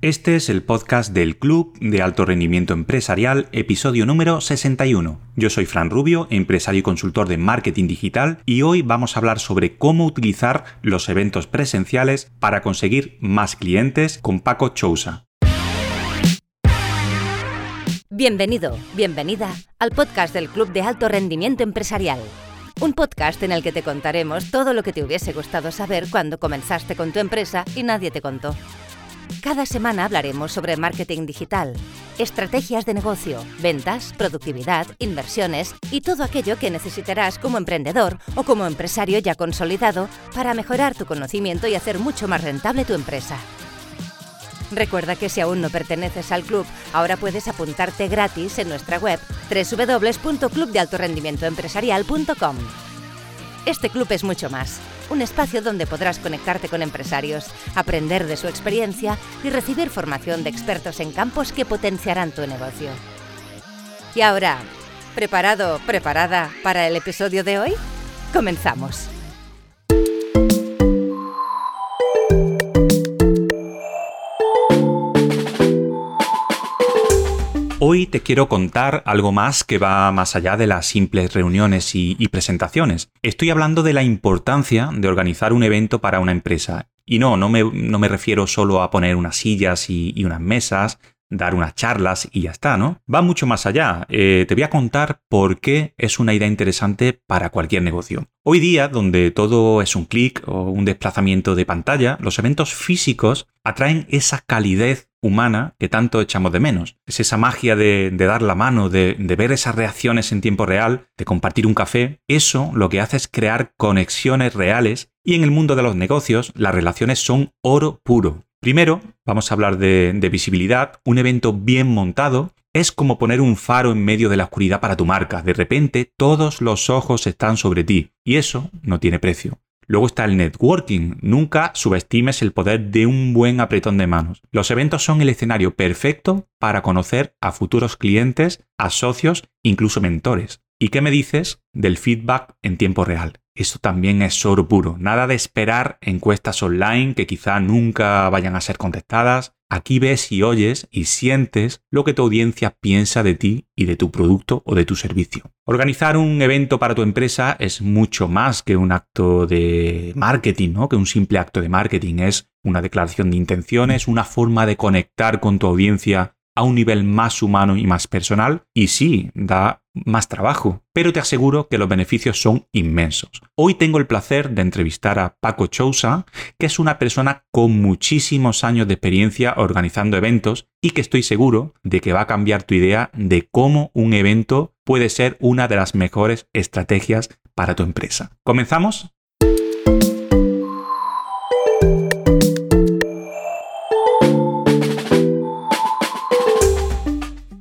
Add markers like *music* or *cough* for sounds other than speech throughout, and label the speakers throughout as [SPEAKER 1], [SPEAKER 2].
[SPEAKER 1] Este es el podcast del Club de Alto Rendimiento Empresarial, episodio número 61. Yo soy Fran Rubio, empresario y consultor de marketing digital, y hoy vamos a hablar sobre cómo utilizar los eventos presenciales para conseguir más clientes con Paco Chousa.
[SPEAKER 2] Bienvenido, bienvenida al podcast del Club de Alto Rendimiento Empresarial. Un podcast en el que te contaremos todo lo que te hubiese gustado saber cuando comenzaste con tu empresa y nadie te contó. Cada semana hablaremos sobre marketing digital, estrategias de negocio, ventas, productividad, inversiones y todo aquello que necesitarás como emprendedor o como empresario ya consolidado para mejorar tu conocimiento y hacer mucho más rentable tu empresa. Recuerda que si aún no perteneces al club, ahora puedes apuntarte gratis en nuestra web www.clubdealtorendimientoempresarial.com. Este club es mucho más un espacio donde podrás conectarte con empresarios, aprender de su experiencia y recibir formación de expertos en campos que potenciarán tu negocio. Y ahora, ¿preparado, preparada para el episodio de hoy? Comenzamos.
[SPEAKER 1] Hoy te quiero contar algo más que va más allá de las simples reuniones y, presentaciones. Estoy hablando de la importancia de organizar un evento para una empresa. Y no, no me, refiero solo a poner unas sillas y, unas mesas, dar unas charlas y ya está, ¿no? Va mucho más allá. Eh, te voy a contar por qué es una idea interesante para cualquier negocio. Hoy día, donde todo es un clic o un desplazamiento de pantalla, los eventos físicos atraen esa calidez humana que tanto echamos de menos. Es esa magia de, dar la mano, de, ver esas reacciones en tiempo real, de compartir un café. Eso lo que hace es crear conexiones reales y en el mundo de los negocios las relaciones son oro puro. Primero, vamos a hablar de, de visibilidad. Un evento bien montado es como poner un faro en medio de la oscuridad para tu marca. De repente todos los ojos están sobre ti y eso no tiene precio. Luego está el networking. Nunca subestimes el poder de un buen apretón de manos. Los eventos son el escenario perfecto para conocer a futuros clientes, a socios, incluso mentores. ¿Y qué me dices del feedback en tiempo real? Esto también es oro puro. Nada de esperar encuestas online que quizá nunca vayan a ser contestadas. Aquí ves y oyes y sientes lo que tu audiencia piensa de ti y de tu producto o de tu servicio. Organizar un evento para tu empresa es mucho más que un acto de marketing, ¿no? Que un simple acto de marketing. Es una declaración de intenciones, una forma de conectar con tu audiencia a un nivel más humano y más personal. Y sí, da más trabajo, pero te aseguro que los beneficios son inmensos. Hoy tengo el placer de entrevistar a Paco Chousa, que es una persona con muchísimos años de experiencia organizando eventos y que estoy seguro de que va a cambiar tu idea de cómo un evento puede ser una de las mejores estrategias para tu empresa. ¿Comenzamos?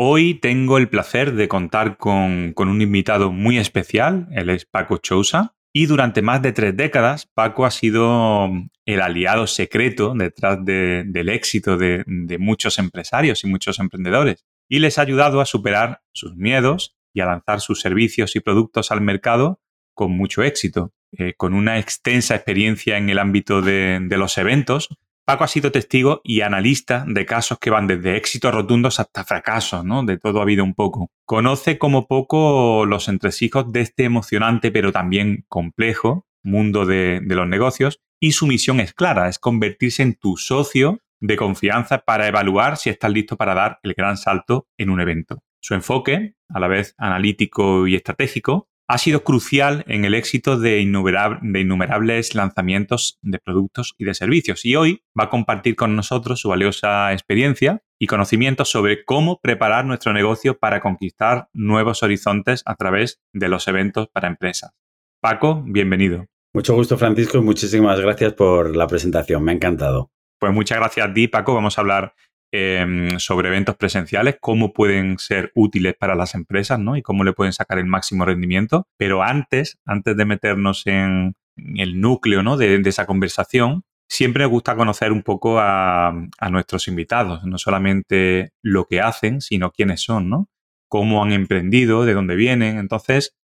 [SPEAKER 1] Hoy tengo el placer de contar con, un invitado muy especial, él es Paco Chousa, y durante más de tres décadas Paco ha sido el aliado secreto detrás del éxito de, muchos empresarios y muchos emprendedores, y les ha ayudado a superar sus miedos y a lanzar sus servicios y productos al mercado con mucho éxito. Eh, con una extensa experiencia en el ámbito de los eventos, Paco ha sido testigo y analista de casos que van desde éxitos rotundos hasta fracasos, ¿no? De todo ha habido un poco. Conoce como poco los entresijos de este emocionante pero también complejo mundo de, de los negocios y su misión es clara, es convertirse en tu socio de confianza para evaluar si estás listo para dar el gran salto en un evento. Su enfoque, a la vez analítico y estratégico, ha sido crucial en el éxito de, innumerables lanzamientos de productos y de servicios. Y hoy va a compartir con nosotros su valiosa experiencia y conocimientos sobre cómo preparar nuestro negocio para conquistar nuevos horizontes a través de los eventos para empresas. Paco, bienvenido.
[SPEAKER 3] Mucho gusto, Francisco, y muchísimas gracias por la presentación. Me ha encantado.
[SPEAKER 1] Pues muchas gracias a ti, Paco. Vamos a hablar Em, sobre eventos presenciales, cómo pueden ser útiles para las empresas ¿no? y cómo le pueden sacar el máximo rendimiento. Pero antes, antes de meternos en, el núcleo ¿no? de, esa conversación, siempre me gusta conocer un poco a, nuestros invitados, no solamente lo que hacen, sino quiénes son, ¿no? cómo han emprendido, de dónde vienen. Entonces,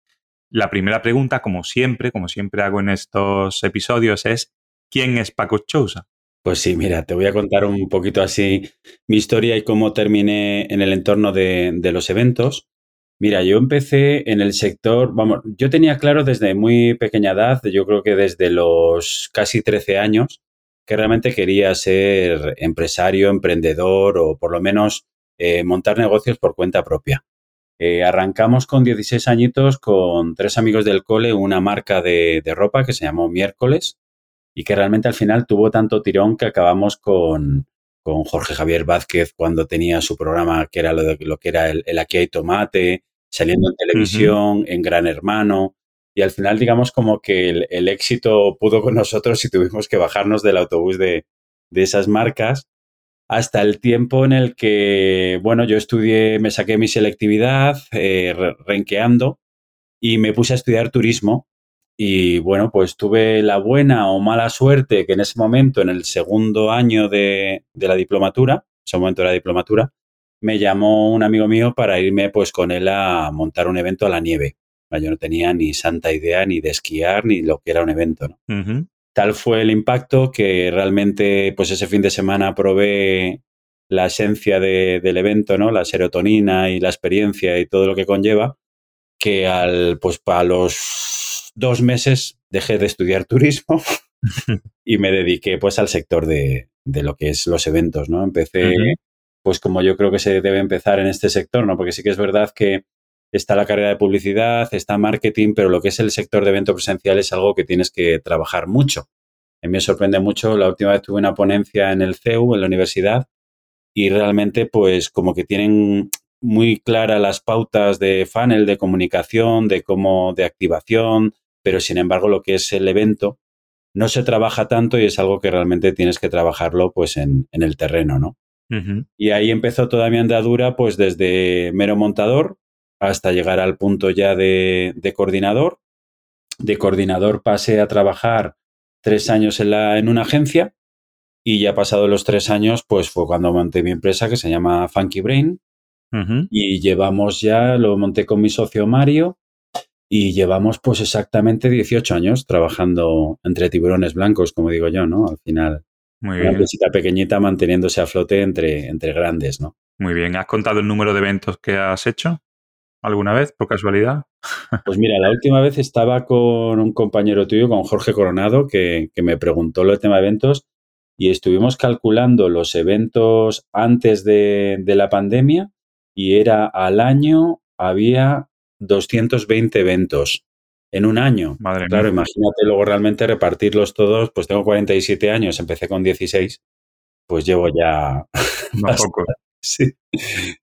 [SPEAKER 1] la primera pregunta, como siempre, como siempre hago en estos episodios, es ¿quién es Paco Chousa?
[SPEAKER 3] Pues sí, mira, te voy a contar un poquito así mi historia y cómo terminé en el entorno de, los eventos. Mira, yo empecé en el sector, vamos, yo tenía claro desde muy pequeña edad, yo creo que desde los casi 13 años, que realmente quería ser empresario, emprendedor o por lo menos eh, montar negocios por cuenta propia. Eh, arrancamos con 16 añitos con tres amigos del cole una marca de, ropa que se llamó Miércoles y que realmente al final tuvo tanto tirón que acabamos con, con Jorge Javier Vázquez cuando tenía su programa que era lo, de, lo que era el, Aquí hay tomate, saliendo en televisión, en Gran Hermano. Y al final, digamos, como que el, éxito pudo con nosotros y tuvimos que bajarnos del autobús de, de esas marcas hasta el tiempo en el que, bueno, yo estudié, me saqué mi selectividad, eh, renqueando, y me puse a estudiar turismo. Y bueno, pues tuve la buena o mala suerte que en ese momento, en el segundo año de, de la diplomatura, ese momento de la diplomatura, me llamó un amigo mío para irme pues con él a montar un evento a la nieve. Yo no tenía ni santa idea ni de esquiar ni lo que era un evento. ¿no? Tal fue el impacto que realmente, pues ese fin de semana probé la esencia del evento, ¿no? La serotonina y la experiencia y todo lo que conlleva, que al, pues para los dos meses dejé de estudiar turismo *laughs* y me dediqué pues al sector de, de, lo que es los eventos, ¿no? Empecé, pues como yo creo que se debe empezar en este sector, ¿no? Porque sí que es verdad que está la carrera de publicidad, está marketing, pero lo que es el sector de evento presencial es algo que tienes que trabajar mucho. A mí me sorprende mucho, la última vez tuve una ponencia en el CEU, en la universidad, y realmente pues como que tienen muy claras las pautas de funnel, de comunicación, de cómo, de activación, pero sin embargo lo que es el evento no se trabaja tanto y es algo que realmente tienes que trabajarlo pues en, en el terreno, ¿no? Y ahí empezó toda mi andadura pues desde mero montador, hasta llegar al punto ya de, coordinador. De coordinador pasé a trabajar tres años en, la, en una agencia y ya pasado los tres años, pues fue cuando monté mi empresa que se llama Funky Brain. Y llevamos ya, lo monté con mi socio Mario y llevamos pues exactamente 18 años trabajando entre tiburones blancos, como digo yo, ¿no? Al final, Muy una empresita pequeñita manteniéndose a flote entre, entre grandes, ¿no?
[SPEAKER 1] Muy bien. ¿Has contado el número de eventos que has hecho? alguna vez, por casualidad?
[SPEAKER 3] Pues mira, la última vez estaba con un compañero tuyo, con Jorge Coronado, que, me preguntó lo tema de eventos y estuvimos calculando los eventos antes de, la pandemia y era al año había 220 eventos en un año. Madre claro, imagínate luego realmente repartirlos todos, pues tengo 47 años, empecé con 16, pues llevo ya... *laughs*
[SPEAKER 1] Un poco.
[SPEAKER 3] Sí,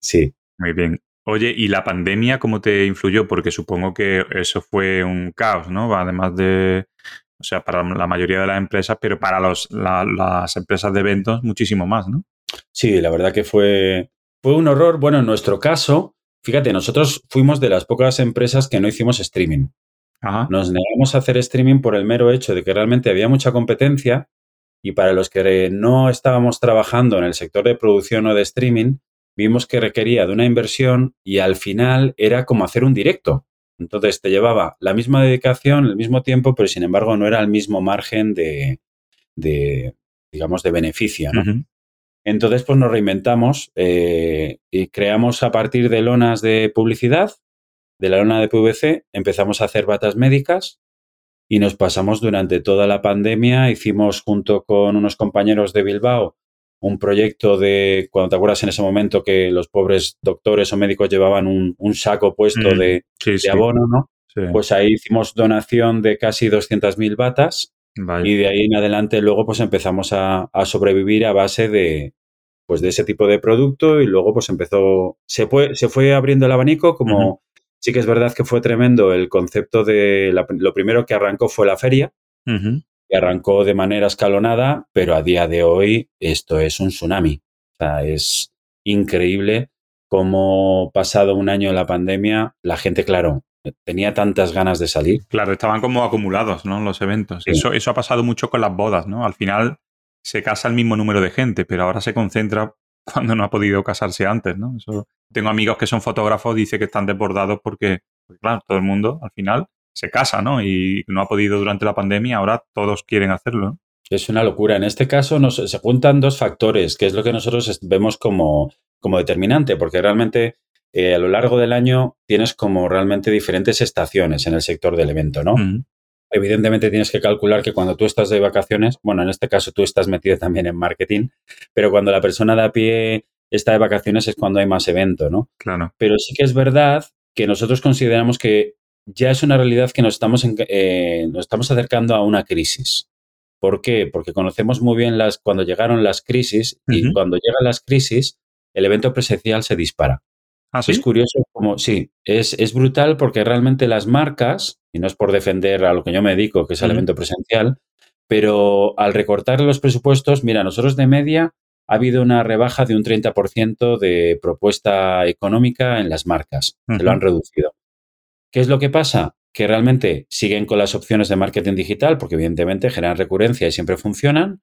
[SPEAKER 3] sí.
[SPEAKER 1] Muy bien. Oye, ¿y la pandemia cómo te influyó? Porque supongo que eso fue un caos, ¿no? Además de, o sea, para la mayoría de las empresas, pero para los, las empresas de eventos muchísimo más, ¿no?
[SPEAKER 3] Sí, la verdad que fue, fue un horror. Bueno, en nuestro caso, fíjate, nosotros fuimos de las pocas empresas que no hicimos streaming. Nos negamos a hacer streaming por el mero hecho de que realmente había mucha competencia y para los que no estábamos trabajando en el sector de producción o de streaming, vimos que requería de una inversión y al final era como hacer un directo. Entonces te llevaba la misma dedicación, el mismo tiempo, pero sin embargo no era el mismo margen de, digamos, de beneficio. Entonces, pues nos reinventamos eh, y creamos a partir de lonas de publicidad, de la lona de PVC, empezamos a hacer batas médicas y nos pasamos durante toda la pandemia. Hicimos junto con unos compañeros de Bilbao un proyecto de, cuando te acuerdas en ese momento que los pobres doctores o médicos llevaban un, saco puesto mm, de, abono, ¿no? Pues ahí hicimos donación de casi 200.000 batas y de ahí en adelante luego pues empezamos a, sobrevivir a base de, pues de ese tipo de producto y luego pues empezó, se fue, se fue abriendo el abanico como... Sí que es verdad que fue tremendo el concepto de, lo primero que arrancó fue la feria, arrancó de manera escalonada, pero a día de hoy esto es un tsunami. O sea, es increíble cómo pasado un año de la pandemia, la gente, claro, tenía tantas ganas de salir.
[SPEAKER 1] Claro, estaban como acumulados, ¿no? Los eventos. Eso, eso ha pasado mucho con las bodas, ¿no? Al final se casa el mismo número de gente, pero ahora se concentra cuando no ha podido casarse antes, ¿no? tengo amigos que son fotógrafos, dice que están desbordados porque, pues claro, todo el mundo al final se casa, ¿no? Y no ha podido durante la pandemia, ahora todos quieren hacerlo.
[SPEAKER 3] Es una locura. En este caso nos, se juntan dos factores, que es lo que nosotros vemos como, como determinante, porque realmente eh, a lo largo del año tienes como realmente diferentes estaciones en el sector del evento, ¿no? Evidentemente tienes que calcular que cuando tú estás de vacaciones, bueno, en este caso tú estás metido también en marketing, pero cuando la persona de a pie está de vacaciones es cuando hay más evento, ¿no?
[SPEAKER 1] Claro.
[SPEAKER 3] Pero sí que es verdad que nosotros consideramos que ya es una realidad que nos estamos, eh, nos estamos acercando a una crisis. ¿Por qué? Porque conocemos muy bien las, cuando llegaron las crisis y cuando llegan las crisis, el evento presencial se dispara.
[SPEAKER 1] ¿Ah,
[SPEAKER 3] Es curioso como, sí, es, es, brutal porque realmente las marcas, y no es por defender a lo que yo me dedico, que es el evento presencial, pero al recortar los presupuestos, mira, nosotros de media ha habido una rebaja de un 30% de propuesta económica en las marcas. Se lo han reducido. ¿Qué es lo que pasa? Que realmente siguen con las opciones de marketing digital, porque evidentemente generan recurrencia y siempre funcionan,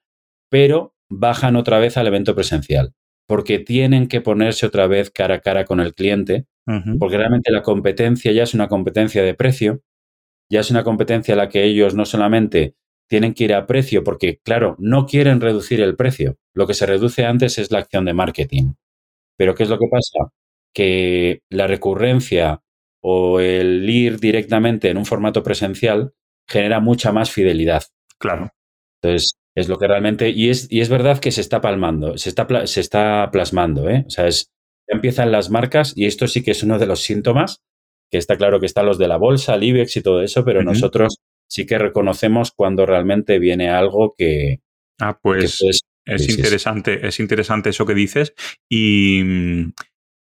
[SPEAKER 3] pero bajan otra vez al evento presencial porque tienen que ponerse otra vez cara a cara con el cliente, porque realmente la competencia ya es una competencia de precio, ya es una competencia a la que ellos no solamente tienen que ir a precio, porque claro, no quieren reducir el precio, lo que se reduce antes es la acción de marketing. Pero ¿qué es lo que pasa? Que la recurrencia o el ir directamente en un formato presencial genera mucha más fidelidad.
[SPEAKER 1] Claro.
[SPEAKER 3] Entonces, es lo que realmente, y es, y es verdad que se está palmando, se está, se está plasmando, ¿eh? O sea, es, ya empiezan las marcas y esto sí que es uno de los síntomas, que está claro que están los de la bolsa, el IBEX y todo eso, pero nosotros sí que reconocemos cuando realmente viene algo que...
[SPEAKER 1] Ah, pues es interesante, es interesante eso que dices y,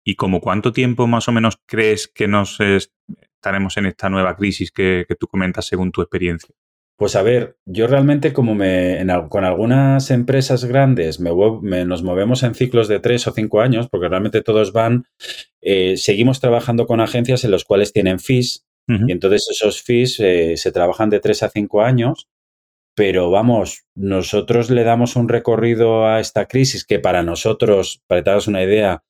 [SPEAKER 1] y como cuánto tiempo más o menos crees que nos estaremos en esta nueva crisis que, que tú comentas según tu experiencia.
[SPEAKER 3] Pues a ver, yo realmente como me, con algunas empresas grandes me, nos movemos en ciclos de tres o cinco años, porque realmente todos van, eh, seguimos trabajando con agencias en los cuales tienen fees, y entonces esos fees eh, se trabajan de tres a cinco años, pero vamos, nosotros le damos un recorrido a esta crisis que para nosotros, para que te hagas una idea,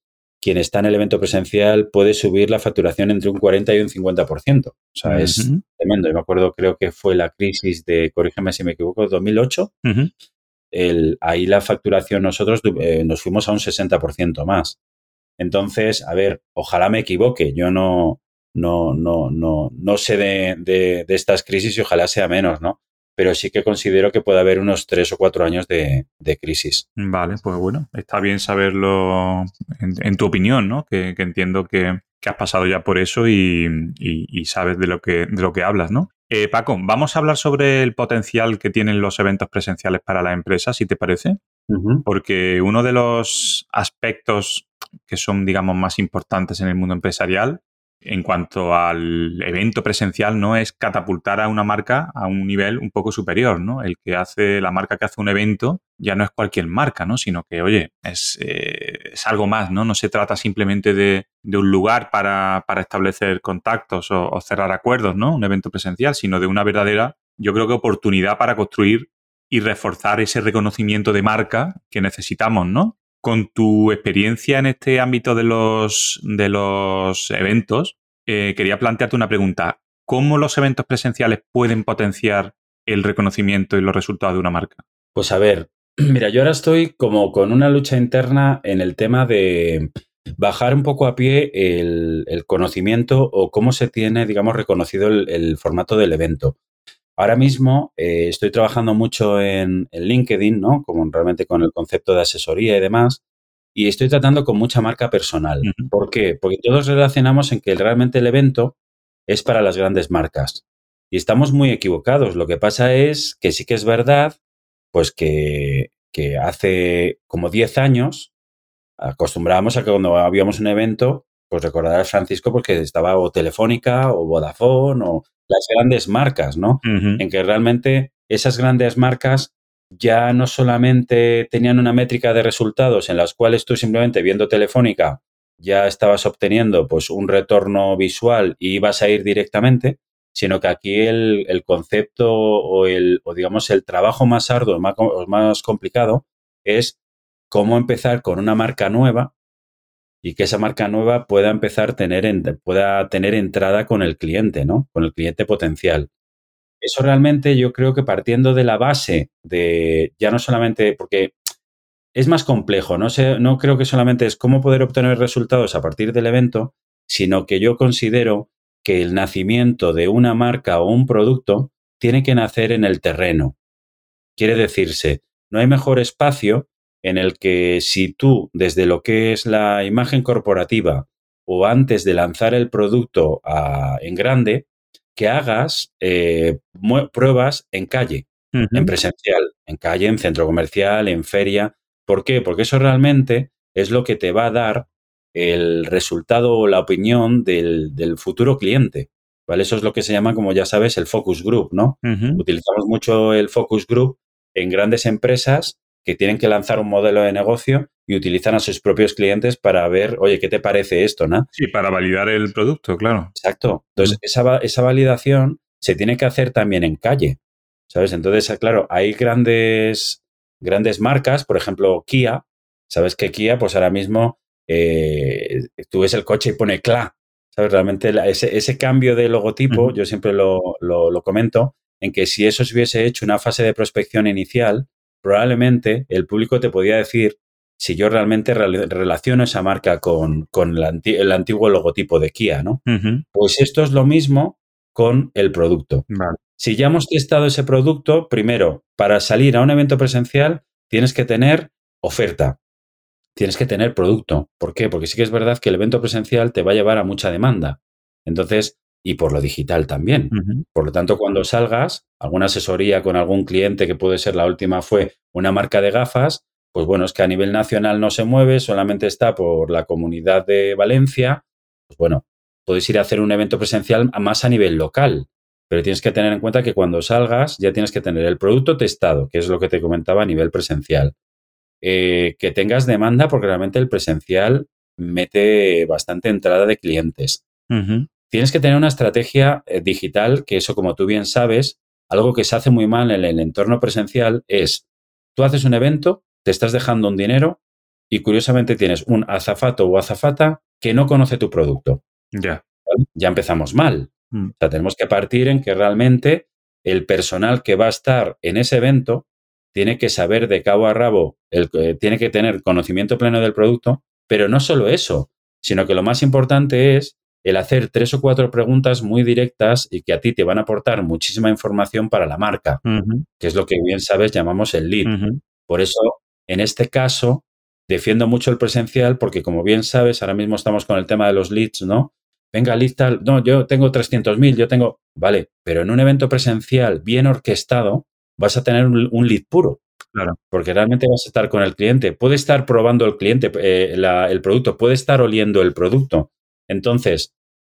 [SPEAKER 3] quien está en el evento presencial puede subir la facturación entre un 40 y un 50%. O sea, es tremendo. Yo me acuerdo, creo que fue la crisis de, corrígeme si me equivoco, 2008. el, ahí la facturación nosotros eh, nos fuimos a un 60% más. Entonces, a ver, ojalá me equivoque. Yo no, no, no, no, no sé de, de, de estas crisis y ojalá sea menos, ¿no? Pero sí que considero que puede haber unos tres o cuatro años de, crisis.
[SPEAKER 1] Vale, pues bueno, está bien saberlo en, tu opinión, ¿no? Que, entiendo que, has pasado ya por eso y, sabes de lo que, de lo que hablas, ¿no? Eh, Paco, vamos a hablar sobre el potencial que tienen los eventos presenciales para la empresa, si te parece. Porque uno de los aspectos que son, digamos, más importantes en el mundo empresarial en cuanto al evento presencial, no es catapultar a una marca a un nivel un poco superior, ¿no? El que hace, la marca que hace un evento ya no es cualquier marca, ¿no? Sino que, oye, es, eh, algo más, ¿no? No se trata simplemente de, un lugar para, establecer contactos o, o, cerrar acuerdos, ¿no? Un evento presencial, sino de una verdadera, yo creo que oportunidad para construir y reforzar ese reconocimiento de marca que necesitamos, ¿no? Con tu experiencia en este ámbito de los, de los eventos, eh, quería plantearte una pregunta. ¿Cómo los eventos presenciales pueden potenciar el reconocimiento y los resultados de una marca?
[SPEAKER 3] Pues a ver, *clears throat* mira, yo ahora estoy como con una lucha interna en el tema de bajar un poco a pie el, conocimiento o cómo se tiene, digamos, reconocido el, formato del evento. Ahora mismo eh, estoy trabajando mucho en, LinkedIn, ¿no? Como realmente con el concepto de asesoría y demás. Y estoy tratando con mucha marca personal. ¿Por qué? Porque todos relacionamos en que realmente el evento es para las grandes marcas. Y estamos muy equivocados. Lo que pasa es que sí que es verdad, pues que, que hace como 10 años acostumbrábamos a que cuando habíamos un evento, pues recordar a Francisco porque estaba o Telefónica o Vodafone o las grandes marcas, ¿no? En que realmente esas grandes marcas ya no solamente tenían una métrica de resultados en las cuales tú simplemente viendo Telefónica ya estabas obteniendo pues un retorno visual y ibas a ir directamente, sino que aquí el, concepto o el, o digamos el trabajo más arduo, más, más complicado es cómo empezar con una marca nueva y que esa marca nueva pueda empezar a tener, pueda tener entrada con el cliente, ¿no? Con el cliente potencial. eso realmente yo creo que partiendo de la base de ya no solamente porque es más complejo, no, sé, no creo que solamente es cómo poder obtener resultados a partir del evento, sino que yo considero que el nacimiento de una marca o un producto tiene que nacer en el terreno. Quiere decirse, no hay mejor espacio en el que si tú, desde lo que es la imagen corporativa o antes de lanzar el producto en grande, que hagas eh, pruebas en calle, en presencial, en calle, en centro comercial, en feria. ¿Por qué? Porque eso realmente es lo que te va a dar el resultado o la opinión del, futuro cliente. ¿Vale? Eso es lo que se llama, como ya sabes, el focus group, ¿no? Utilizamos mucho el focus group en grandes empresas que tienen que lanzar un modelo de negocio y utilizan a sus propios clientes para ver, oye, ¿qué te parece esto? ¿no?
[SPEAKER 1] Sí, para validar el producto, claro.
[SPEAKER 3] Exacto. Entonces, esa, esa validación se tiene que hacer también en calle, ¿sabes? Entonces, claro, hay grandes, grandes marcas, por ejemplo, Kia. Sabes que Kia, pues ahora mismo eh, tú ves el coche y pone CLA. ¿Sabes? Realmente ese, ese, cambio de logotipo, yo siempre lo, lo, comento, en que si eso se hubiese hecho una fase de prospección inicial, probablemente el público te podía decir si yo realmente relaciono esa marca con, el, antiguo logotipo de Kia, ¿no? Pues esto es lo mismo con el producto. Si ya hemos testado ese producto, primero, para salir a un evento presencial, tienes que tener oferta, tienes que tener producto. ¿Por qué? Porque sí que es verdad que el evento presencial te va a llevar a mucha demanda. Entonces, y por lo digital también. Por lo tanto, cuando salgas, alguna asesoría con algún cliente, que puede ser la última, fue una marca de gafas, pues bueno, es que a nivel nacional no se mueve, solamente está por la comunidad de Valencia. Pues bueno, puedes ir a hacer un evento presencial más a nivel local, pero tienes que tener en cuenta que cuando salgas ya tienes que tener el producto testado, que es lo que te comentaba a nivel presencial. Eh, que tengas demanda, porque realmente el presencial mete bastante entrada de clientes. Tienes que tener una estrategia eh, digital, que eso, como tú bien sabes, algo que se hace muy mal en el entorno presencial es, tú haces un evento, te estás dejando un dinero y curiosamente tienes un azafato o azafata que no conoce tu producto.
[SPEAKER 1] Ya.
[SPEAKER 3] Ya empezamos mal. Mm. O sea, tenemos que partir en que realmente el personal que va a estar en ese evento tiene que saber de cabo a rabo, el, eh, tiene que tener conocimiento pleno del producto, pero no solo eso, sino que lo más importante es el hacer tres o cuatro preguntas muy directas y que a ti te van a aportar muchísima información para la marca, que es lo que bien sabes llamamos el lead. Por eso, en este caso, defiendo mucho el presencial porque, como bien sabes, ahora mismo estamos con el tema de los leads, ¿no? Venga, lead tal, no, yo tengo 300.000, yo tengo, vale, pero en un evento presencial bien orquestado vas a tener un, lead puro.
[SPEAKER 1] Claro.
[SPEAKER 3] Porque realmente vas a estar con el cliente. Puede estar probando el cliente eh, el producto, puede estar oliendo el producto. Entonces,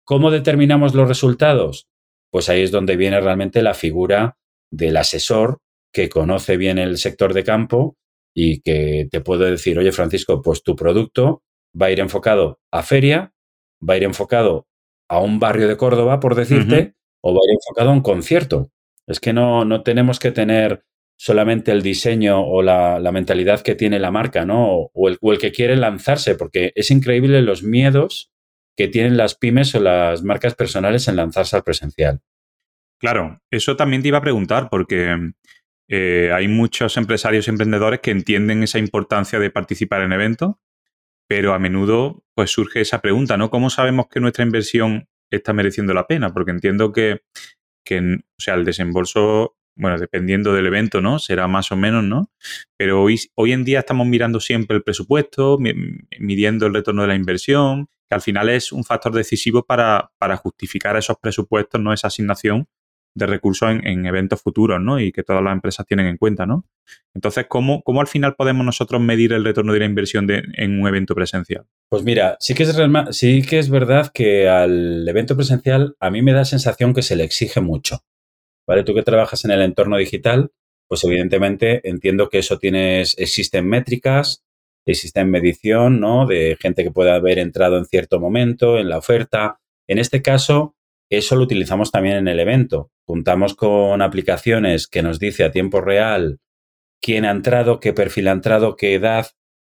[SPEAKER 3] ¿Cómo determinamos los resultados? Pues ahí es donde viene realmente la figura del asesor que conoce bien el sector de campo y que te puede decir, oye Francisco, pues tu producto va a ir enfocado a feria, va a ir enfocado a un barrio de Córdoba, por decirte, o va a ir enfocado a un concierto. Es que no, no tenemos que tener solamente el diseño o la, mentalidad que tiene la marca, ¿no? O el, o el, que quiere lanzarse, porque es increíble los miedos que tienen las pymes o las marcas personales en lanzarse al presencial.
[SPEAKER 1] Claro, eso también te iba a preguntar porque eh, hay muchos empresarios y emprendedores que entienden esa importancia de participar en eventos, pero a menudo pues surge esa pregunta, ¿no? ¿Cómo sabemos que nuestra inversión está mereciendo la pena? Porque entiendo que, que o sea, el desembolso bueno, dependiendo del evento, ¿no? Será más o menos, ¿no? Pero hoy, hoy en día estamos mirando siempre el presupuesto, midiendo el retorno de la inversión, que al final es un factor decisivo para, justificar esos presupuestos, ¿no? Esa asignación de recursos en, eventos futuros, ¿no? Y que todas las empresas tienen en cuenta, ¿no? Entonces, ¿cómo, al final podemos nosotros medir el retorno de la inversión en un evento presencial?
[SPEAKER 3] Pues mira, sí que, es sí que es verdad que al evento presencial a mí me da sensación que se le exige mucho. ¿Vale? Tú que trabajas en el entorno digital, pues evidentemente entiendo que eso tienes, existen métricas, existen medición, ¿no? De gente que pueda haber entrado en cierto momento en la oferta. En este caso, eso lo utilizamos también en el evento. Juntamos con aplicaciones que nos dice a tiempo real quién ha entrado, qué perfil ha entrado, qué edad.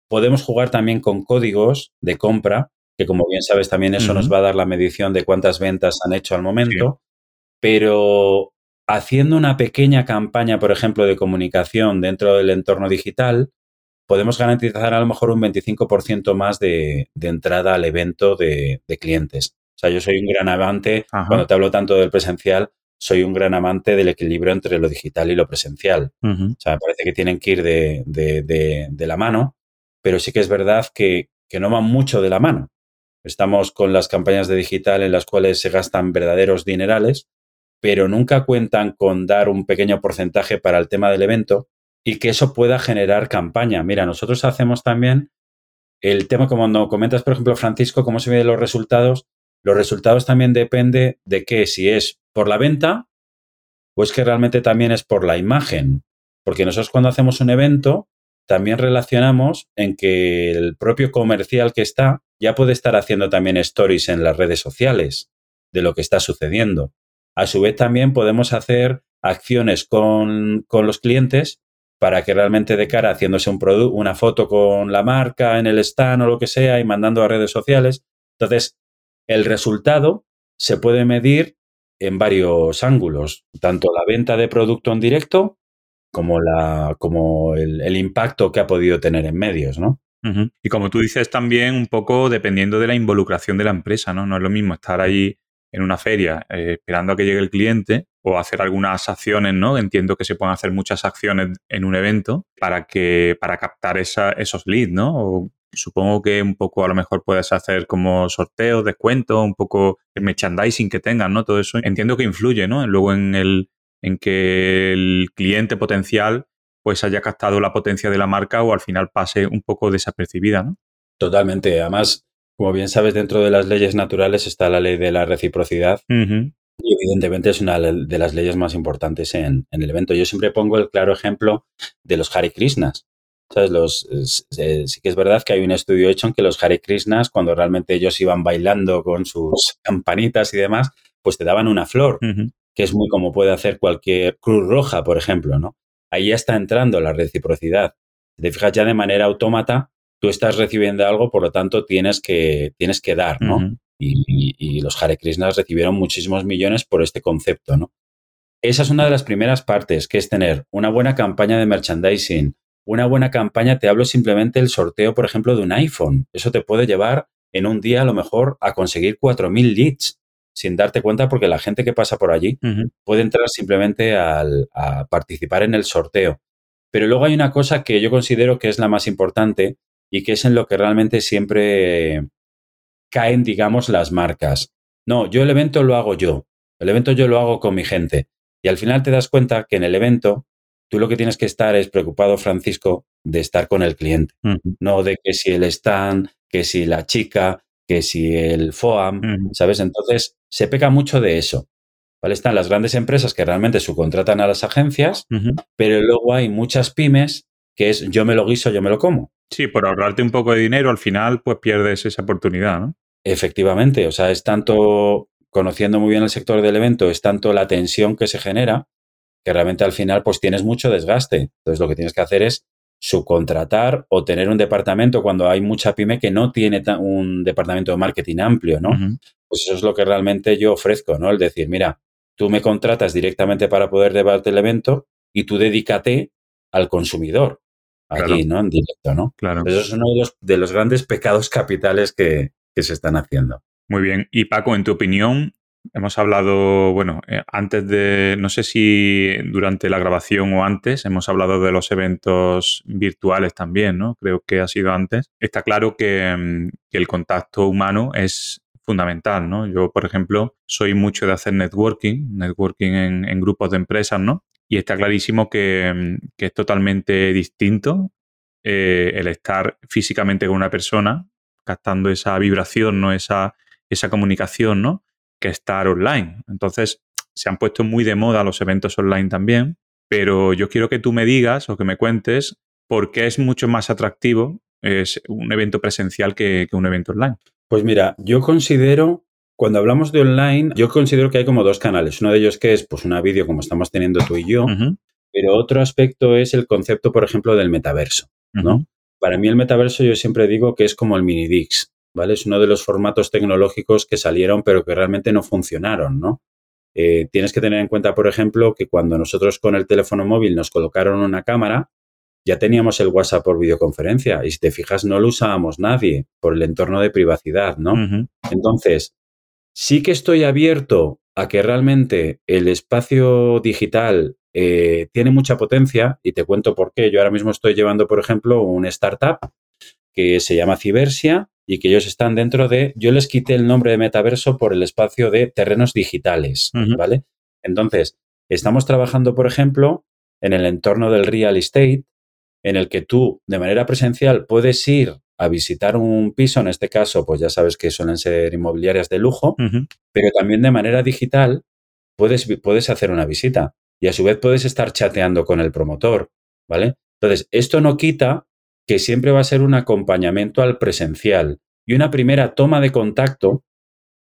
[SPEAKER 3] Podemos jugar también con códigos de compra, que como bien sabes también eso nos va a dar la medición de cuántas ventas han hecho al momento. Pero haciendo una pequeña campaña, por ejemplo, de comunicación dentro del entorno digital, podemos garantizar a lo mejor un 25% más de, entrada al evento de, clientes. O sea, yo soy un gran amante, cuando te hablo tanto del presencial, soy un gran amante del equilibrio entre lo digital y lo presencial. O sea, me parece que tienen que ir de, la mano, pero sí que es verdad que, que no van mucho de la mano. Estamos con las campañas de digital en las cuales se gastan verdaderos dinerales, pero nunca cuentan con dar un pequeño porcentaje para el tema del evento y que eso pueda generar campaña. Mira, nosotros hacemos también el tema, como cuando comentas, por ejemplo, Francisco, cómo se miden los resultados. Los resultados también depende de qué, si es por la venta o es que realmente también es por la imagen. Porque nosotros cuando hacemos un evento también relacionamos en que el propio comercial que está ya puede estar haciendo también stories en las redes sociales de lo que está sucediendo. A su vez también podemos hacer acciones con, con los clientes para que realmente de cara haciéndose un una foto con la marca en el stand o lo que sea y mandando a redes sociales. Entonces, el resultado se puede medir en varios ángulos, tanto la venta de producto en directo como, la, como el, impacto que ha podido tener en medios, ¿no?
[SPEAKER 1] Y como tú dices también, un poco dependiendo de la involucración de la empresa, ¿no? No es lo mismo estar ahí en una feria eh, esperando a que llegue el cliente o hacer algunas acciones, ¿no? Entiendo que se pueden hacer muchas acciones en un evento para que para captar esos leads, ¿no? O supongo que un poco a lo mejor puedes hacer como sorteos, descuentos, un poco el merchandising que tengan, ¿no? Todo eso entiendo que influye, ¿no? Luego en el en que el cliente potencial pues haya captado la potencia de la marca o al final pase un poco desapercibida, ¿no?
[SPEAKER 3] Totalmente. Además, como bien sabes, dentro de las leyes naturales está la ley de la reciprocidad. Y evidentemente es una de las leyes más importantes en, el evento. Yo siempre pongo el claro ejemplo de los Hare Krishnas. ¿Sabes? Los, sí que es verdad que hay un estudio hecho en que los Hare Krishnas, cuando realmente ellos iban bailando con sus campanitas y demás, pues te daban una flor, que es muy como puede hacer cualquier Cruz Roja, por ejemplo, ¿no? Ahí ya está entrando la reciprocidad. Si te fijas ya de manera autómata, tú estás recibiendo algo, por lo tanto tienes que, tienes que dar, ¿no? y, los Hare Krishnas recibieron muchísimos millones por este concepto, ¿no? Esa es una de las primeras partes, que es tener una buena campaña de merchandising, una buena campaña, te hablo simplemente del sorteo, por ejemplo, de un iPhone. Eso te puede llevar en un día a lo mejor a conseguir 4.000 leads sin darte cuenta porque la gente que pasa por allí puede entrar simplemente a participar en el sorteo. Pero luego hay una cosa que yo considero que es la más importante y que es en lo que realmente siempre caen, digamos, las marcas. No, yo el evento lo hago yo. El evento yo lo hago con mi gente. Y al final te das cuenta que en el evento tú lo que tienes que estar es preocupado, Francisco, de estar con el cliente. No de que si el stand, que si la chica, que si el FOAM, ¿sabes? Entonces se peca mucho de eso. ¿Vale? Están las grandes empresas que realmente subcontratan a las agencias, pero luego hay muchas pymes que es yo me lo guiso, yo me lo como.
[SPEAKER 1] Sí, por ahorrarte un poco de dinero, al final, pues pierdes esa oportunidad, ¿no?
[SPEAKER 3] Efectivamente, o sea, es tanto, conociendo muy bien el sector del evento, es tanto la tensión que se genera que realmente al final, pues tienes mucho desgaste. Entonces, lo que tienes que hacer es subcontratar o tener un departamento cuando hay mucha pyme que no tiene un departamento de marketing amplio, ¿no? Pues eso es lo que realmente yo ofrezco, ¿no? El decir, mira, tú me contratas directamente para poder llevarte el evento y tú dedícate al consumidor allí, ¿no? En directo, ¿no?
[SPEAKER 1] Claro.
[SPEAKER 3] Eso es uno de los, de los grandes pecados capitales que, se están haciendo.
[SPEAKER 1] Muy bien. Y Paco, en tu opinión, hemos hablado, bueno, eh, antes de, no sé si durante la grabación o antes, hemos hablado de los eventos virtuales también, ¿no? Creo que ha sido antes. Está claro que, mm, el contacto humano es fundamental, ¿no? Yo, por ejemplo, soy mucho de hacer networking, networking en, en grupos de empresas, ¿no? Y está clarísimo mm, que, es totalmente distinto eh, el estar físicamente con una persona, captando esa vibración, ¿no? Esa, esa comunicación, ¿no? Que estar online. Entonces, se han puesto muy de moda los eventos online también, pero yo quiero que tú me digas o que me cuentes por qué es mucho más atractivo es un evento presencial que un evento online.
[SPEAKER 3] Pues mira, yo considero cuando hablamos de online, yo considero que hay como dos canales. Uno de ellos que es pues una vídeo como estamos teniendo tú y yo, pero otro aspecto es el concepto, por ejemplo, del metaverso, ¿no? Para mí el metaverso yo siempre digo que es como el mini Dix, ¿vale? Es uno de los formatos tecnológicos que salieron pero que realmente no funcionaron, ¿no? Eh, tienes que tener en cuenta, por ejemplo, que cuando nosotros con el teléfono móvil nos colocaron una cámara, ya teníamos el WhatsApp por videoconferencia y si te fijas no lo usábamos nadie por el entorno de privacidad, ¿no? Entonces, sí que estoy abierto a que realmente el espacio digital eh, tiene mucha potencia y te cuento por qué. Yo ahora mismo estoy llevando, por ejemplo, un startup que se llama Cibersia y que ellos están dentro de, yo les quité el nombre de metaverso por el espacio de terrenos digitales, ¿vale? Entonces, estamos trabajando, por ejemplo, en el entorno del real estate, en el que tú de manera presencial puedes ir a visitar un piso, en este caso, pues ya sabes que suelen ser inmobiliarias de lujo, pero también de manera digital puedes, puedes hacer una visita y a su vez puedes estar chateando con el promotor, ¿vale? Entonces, esto no quita que siempre va a ser un acompañamiento al presencial y una primera toma de contacto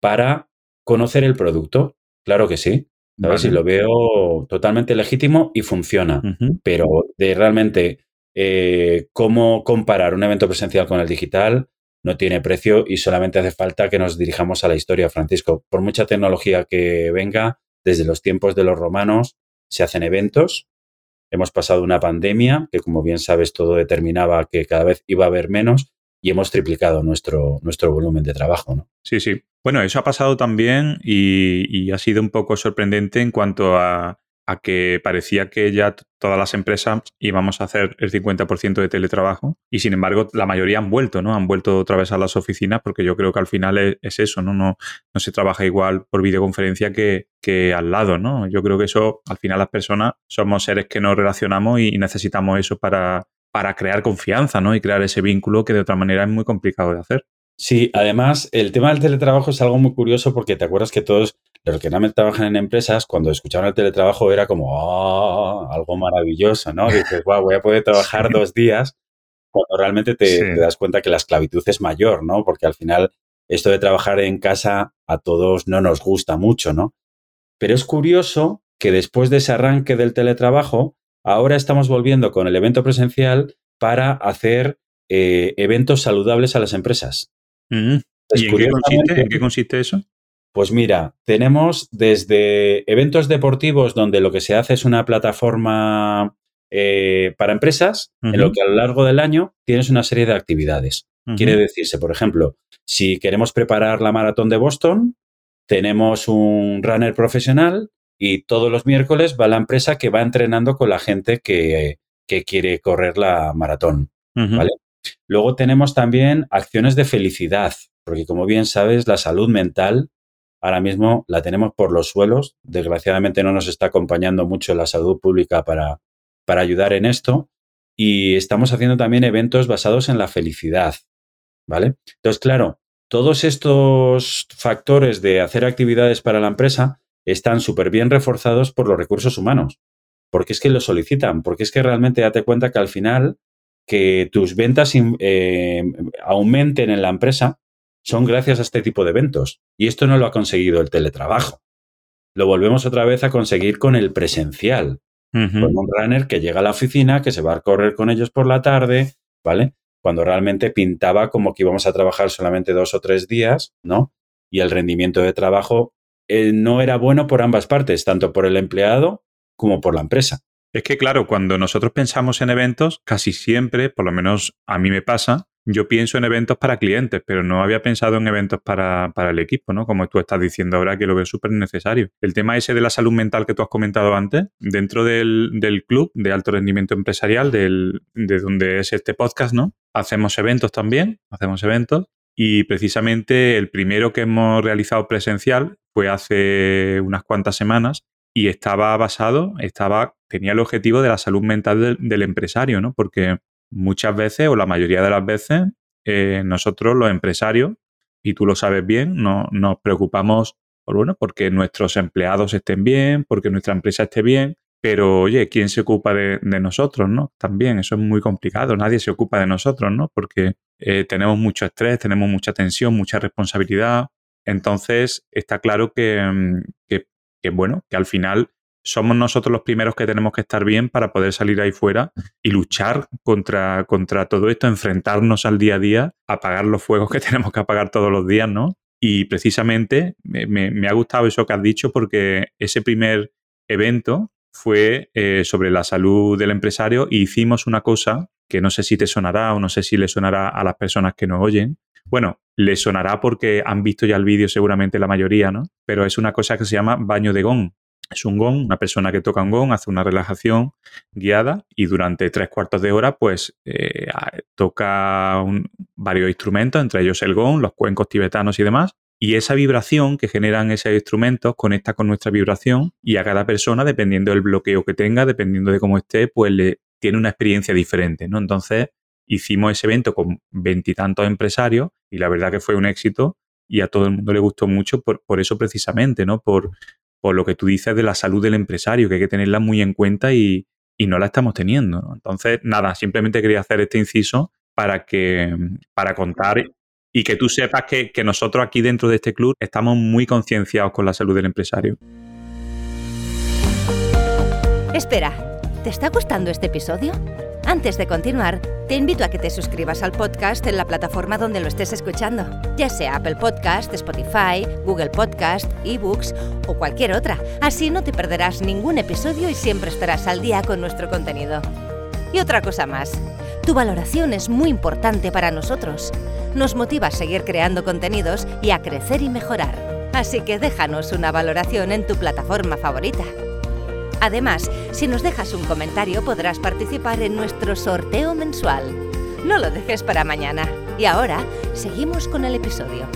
[SPEAKER 3] para conocer el producto. Claro que sí. ¿sabes? Y lo veo totalmente legítimo y funciona. Pero de realmente eh, cómo comparar un evento presencial con el digital no tiene precio y solamente hace falta que nos dirijamos a la historia, Francisco. Por mucha tecnología que venga, desde los tiempos de los romanos se hacen eventos Hemos pasado una pandemia que, como bien sabes, todo determinaba que cada vez iba a haber menos y hemos triplicado nuestro, nuestro volumen de trabajo.
[SPEAKER 1] Sí, sí. Bueno, eso ha pasado también y, ha sido un poco sorprendente en cuanto a a que parecía que ya todas las empresas íbamos a hacer el 50% de teletrabajo y sin embargo la mayoría han vuelto, ¿no? Han vuelto otra vez a las oficinas porque yo creo que al final es, eso, ¿no? ¿no? No se trabaja igual por videoconferencia que, que al lado, ¿no? Yo creo que eso, al final las personas somos seres que nos relacionamos y necesitamos eso para, para crear confianza, ¿no? Y crear ese vínculo que de otra manera es muy complicado de hacer.
[SPEAKER 3] Sí, además el tema del teletrabajo es algo muy curioso porque te acuerdas que todos los que no trabajan en empresas, cuando escuchaban el teletrabajo era como oh, algo maravilloso, ¿no? Dices, wow, voy a poder trabajar dos días, cuando realmente te, das cuenta que la esclavitud es mayor, ¿no? Porque al final esto de trabajar en casa a todos no nos gusta mucho, ¿no? Pero es curioso que después de ese arranque del teletrabajo, ahora estamos volviendo con el evento presencial para hacer eh, eventos saludables a las empresas.
[SPEAKER 1] ¿Y en qué, consiste, eso?
[SPEAKER 3] Pues mira, tenemos desde eventos deportivos donde lo que se hace es una plataforma eh, para empresas, en lo que a lo largo del año tienes una serie de actividades. Quiere decirse, por ejemplo, si queremos preparar la maratón de Boston, tenemos un runner profesional y todos los miércoles va la empresa que va entrenando con la gente que, quiere correr la maratón. ¿vale? Luego tenemos también acciones de felicidad, porque como bien sabes, la salud mental ahora mismo la tenemos por los suelos. Desgraciadamente no nos está acompañando mucho la salud pública para, para ayudar en esto. Y estamos haciendo también eventos basados en la felicidad. ¿Vale? Entonces, claro, todos estos factores de hacer actividades para la empresa están súper bien reforzados por los recursos humanos. Porque es que lo solicitan, porque es que realmente date cuenta que al final que tus ventas eh, aumenten en la empresa son gracias a este tipo de eventos. Y esto no lo ha conseguido el teletrabajo. Lo volvemos otra vez a conseguir con el presencial. Con un runner que llega a la oficina, que se va a correr con ellos por la tarde, ¿vale? Cuando realmente pintaba como que íbamos a trabajar solamente dos o tres días, ¿no? Y el rendimiento de trabajo eh, no era bueno por ambas partes, tanto por el empleado como por la empresa.
[SPEAKER 1] Es que, claro, cuando nosotros pensamos en eventos, casi siempre, por lo menos a mí me pasa, yo pienso en eventos para clientes, pero no había pensado en eventos para, el equipo, ¿no? Como tú estás diciendo ahora, que lo veo súper necesario. El tema ese de la salud mental que tú has comentado antes, dentro del, club de alto rendimiento empresarial, del, de donde es este podcast, ¿no? Hacemos eventos también, hacemos eventos. Y precisamente el primero que hemos realizado presencial fue hace unas cuantas semanas y estaba basado, estaba, tenía el objetivo de la salud mental del, empresario, ¿no? Porque muchas veces, o la mayoría de las veces, eh, nosotros los empresarios, y tú lo sabes bien, no, nos preocupamos por, bueno, porque nuestros empleados estén bien, porque nuestra empresa esté bien, pero oye, ¿quién se ocupa de, nosotros, no? También, eso es muy complicado, nadie se ocupa de nosotros, ¿no? Porque eh, tenemos mucho estrés, tenemos mucha tensión, mucha responsabilidad. Entonces, está claro que que bueno, que al final somos nosotros los primeros que tenemos que estar bien para poder salir ahí fuera y luchar contra, contra todo esto, enfrentarnos al día a día, apagar los fuegos que *laughs* tenemos que apagar todos los días, ¿no? Y precisamente me, ha gustado eso que has dicho porque ese primer evento fue eh, sobre la salud del empresario y hicimos una cosa que no sé si te sonará o no sé si le sonará a las personas que nos oyen. Bueno, le sonará porque han visto ya el vídeo seguramente la mayoría, ¿no? Pero es una cosa que se llama baño de gong. Es un gong, una persona que toca un gong hace una relajación guiada y durante tres cuartos de hora pues eh, toca varios instrumentos, entre ellos el gong, los cuencos tibetanos y demás. Y esa vibración que generan esos instrumentos conecta con nuestra vibración y a cada persona, dependiendo del bloqueo que tenga, dependiendo de cómo esté, pues le tiene una experiencia diferente, ¿no? Entonces hicimos ese evento con veintitantos empresarios y la verdad que fue un éxito y a todo el mundo le gustó mucho por, por eso precisamente, ¿no? Por, por lo que tú dices de la salud del empresario, que hay que tenerla muy en cuenta y, no la estamos teniendo. Entonces, nada, simplemente quería hacer este inciso para que para contar y que tú sepas que, que nosotros aquí dentro de este club estamos muy concienciados con la salud del empresario.
[SPEAKER 2] Espera, ¿te está gustando este episodio? Antes de continuar, te invito a que te suscribas al podcast en la plataforma donde lo estés escuchando, ya sea Apple Podcast, Spotify, Google Podcast, eBooks o cualquier otra. Así no te perderás ningún episodio y siempre estarás al día con nuestro contenido. Y otra cosa más, tu valoración es muy importante para nosotros. Nos motiva a seguir creando contenidos y a crecer y mejorar. Así que déjanos una valoración en tu plataforma favorita. Además, si nos dejas un comentario podrás participar en nuestro sorteo mensual. No lo dejes para mañana. Y ahora, seguimos con el episodio.